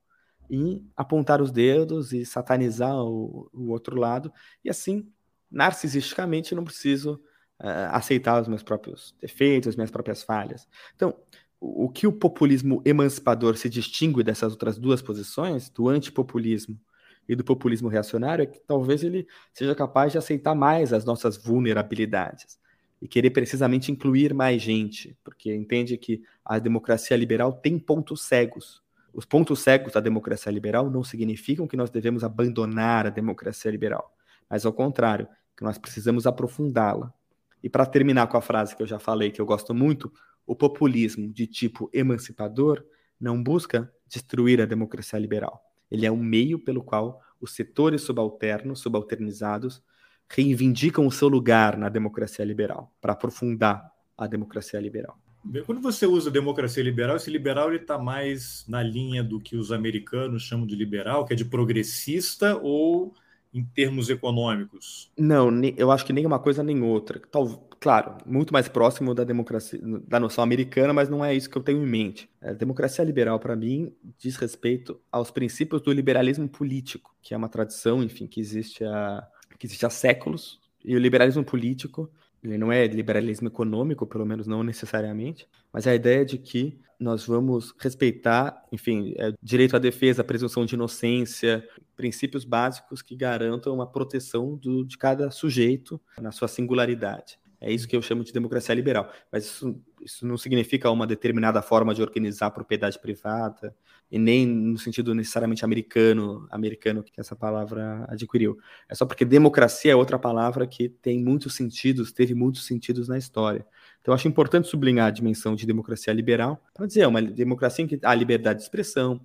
e apontar os dedos e satanizar o, o outro lado, e assim, narcisisticamente, não preciso uh, aceitar os meus próprios defeitos, as minhas próprias falhas. Então, o, o que o populismo emancipador se distingue dessas outras duas posições, do antipopulismo e do populismo reacionário é que talvez ele seja capaz de aceitar mais as nossas vulnerabilidades e querer precisamente incluir mais gente, porque entende que a democracia liberal tem pontos cegos. Os pontos cegos da democracia liberal não significam que nós devemos abandonar a democracia liberal, mas ao contrário, que nós precisamos aprofundá-la. E para terminar com a frase que eu já falei, que eu gosto muito, o populismo de tipo emancipador não busca destruir a democracia liberal. Ele é um meio pelo qual os setores subalternos, subalternizados, reivindicam o seu lugar na democracia liberal, para aprofundar a democracia liberal. Quando você usa democracia liberal, esse liberal está mais na linha do que os americanos chamam de liberal, que é de progressista, ou em termos econômicos? Não, eu acho que nem uma coisa nem outra. claro, muito mais próximo da democracia, da noção americana, mas não é isso que eu tenho em mente. A democracia liberal, para mim, diz respeito aos princípios do liberalismo político, que é uma tradição, enfim, que existe há, que existe há séculos. E o liberalismo político ele não é liberalismo econômico, pelo menos não necessariamente, mas é a ideia de que nós vamos respeitar, enfim, é, direito à defesa, presunção de inocência, princípios básicos que garantam uma proteção do, de cada sujeito na sua singularidade. É isso que eu chamo de democracia liberal. Mas isso, isso não significa uma determinada forma de organizar a propriedade privada, e nem no sentido necessariamente americano, americano que essa palavra adquiriu. É só porque democracia é outra palavra que tem muitos sentidos, teve muitos sentidos na história. Então, acho importante sublinhar a dimensão de democracia liberal, para dizer, é uma democracia em que há liberdade de expressão,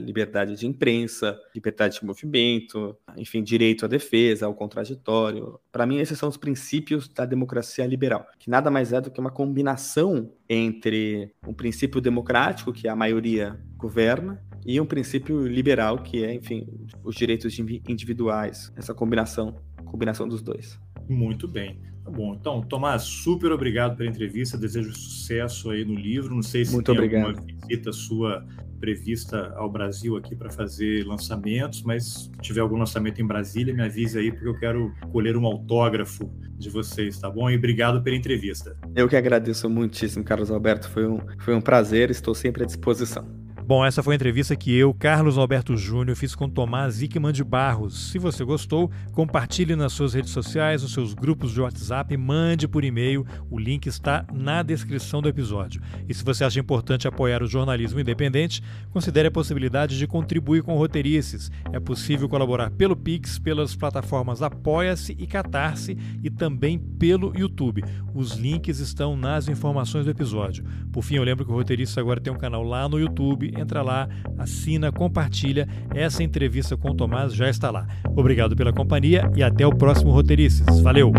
liberdade de imprensa, liberdade de movimento, enfim, direito à defesa, ao contraditório. Para mim, esses são os princípios da democracia liberal, que nada mais é do que uma combinação entre um princípio democrático, que a maioria governa, e um princípio liberal, que é, enfim, os direitos individuais, essa combinação, combinação dos dois. Muito bem. Tá bom. Então, Tomás, super obrigado pela entrevista. Desejo sucesso aí no livro. Não sei se Muito tem obrigado. alguma visita sua prevista ao Brasil aqui para fazer lançamentos, mas se tiver algum lançamento em Brasília, me avise aí, porque eu quero colher um autógrafo de vocês, tá bom? E obrigado pela entrevista. Eu que agradeço muitíssimo, Carlos Alberto. Foi um, foi um prazer, estou sempre à disposição. Bom, essa foi a entrevista que eu, Carlos Alberto Júnior, fiz com Tomás Zickman de Barros. Se você gostou, compartilhe nas suas redes sociais, nos seus grupos de WhatsApp, mande por e-mail. O link está na descrição do episódio. E se você acha importante apoiar o jornalismo independente, considere a possibilidade de contribuir com roteirices. É possível colaborar pelo Pix, pelas plataformas Apoia-se e Catarse e também pelo YouTube. Os links estão nas informações do episódio. Por fim, eu lembro que o Roteirices agora tem um canal lá no YouTube entra lá, assina, compartilha. Essa entrevista com o Tomás já está lá. Obrigado pela companhia e até o próximo Roteirices. Valeu!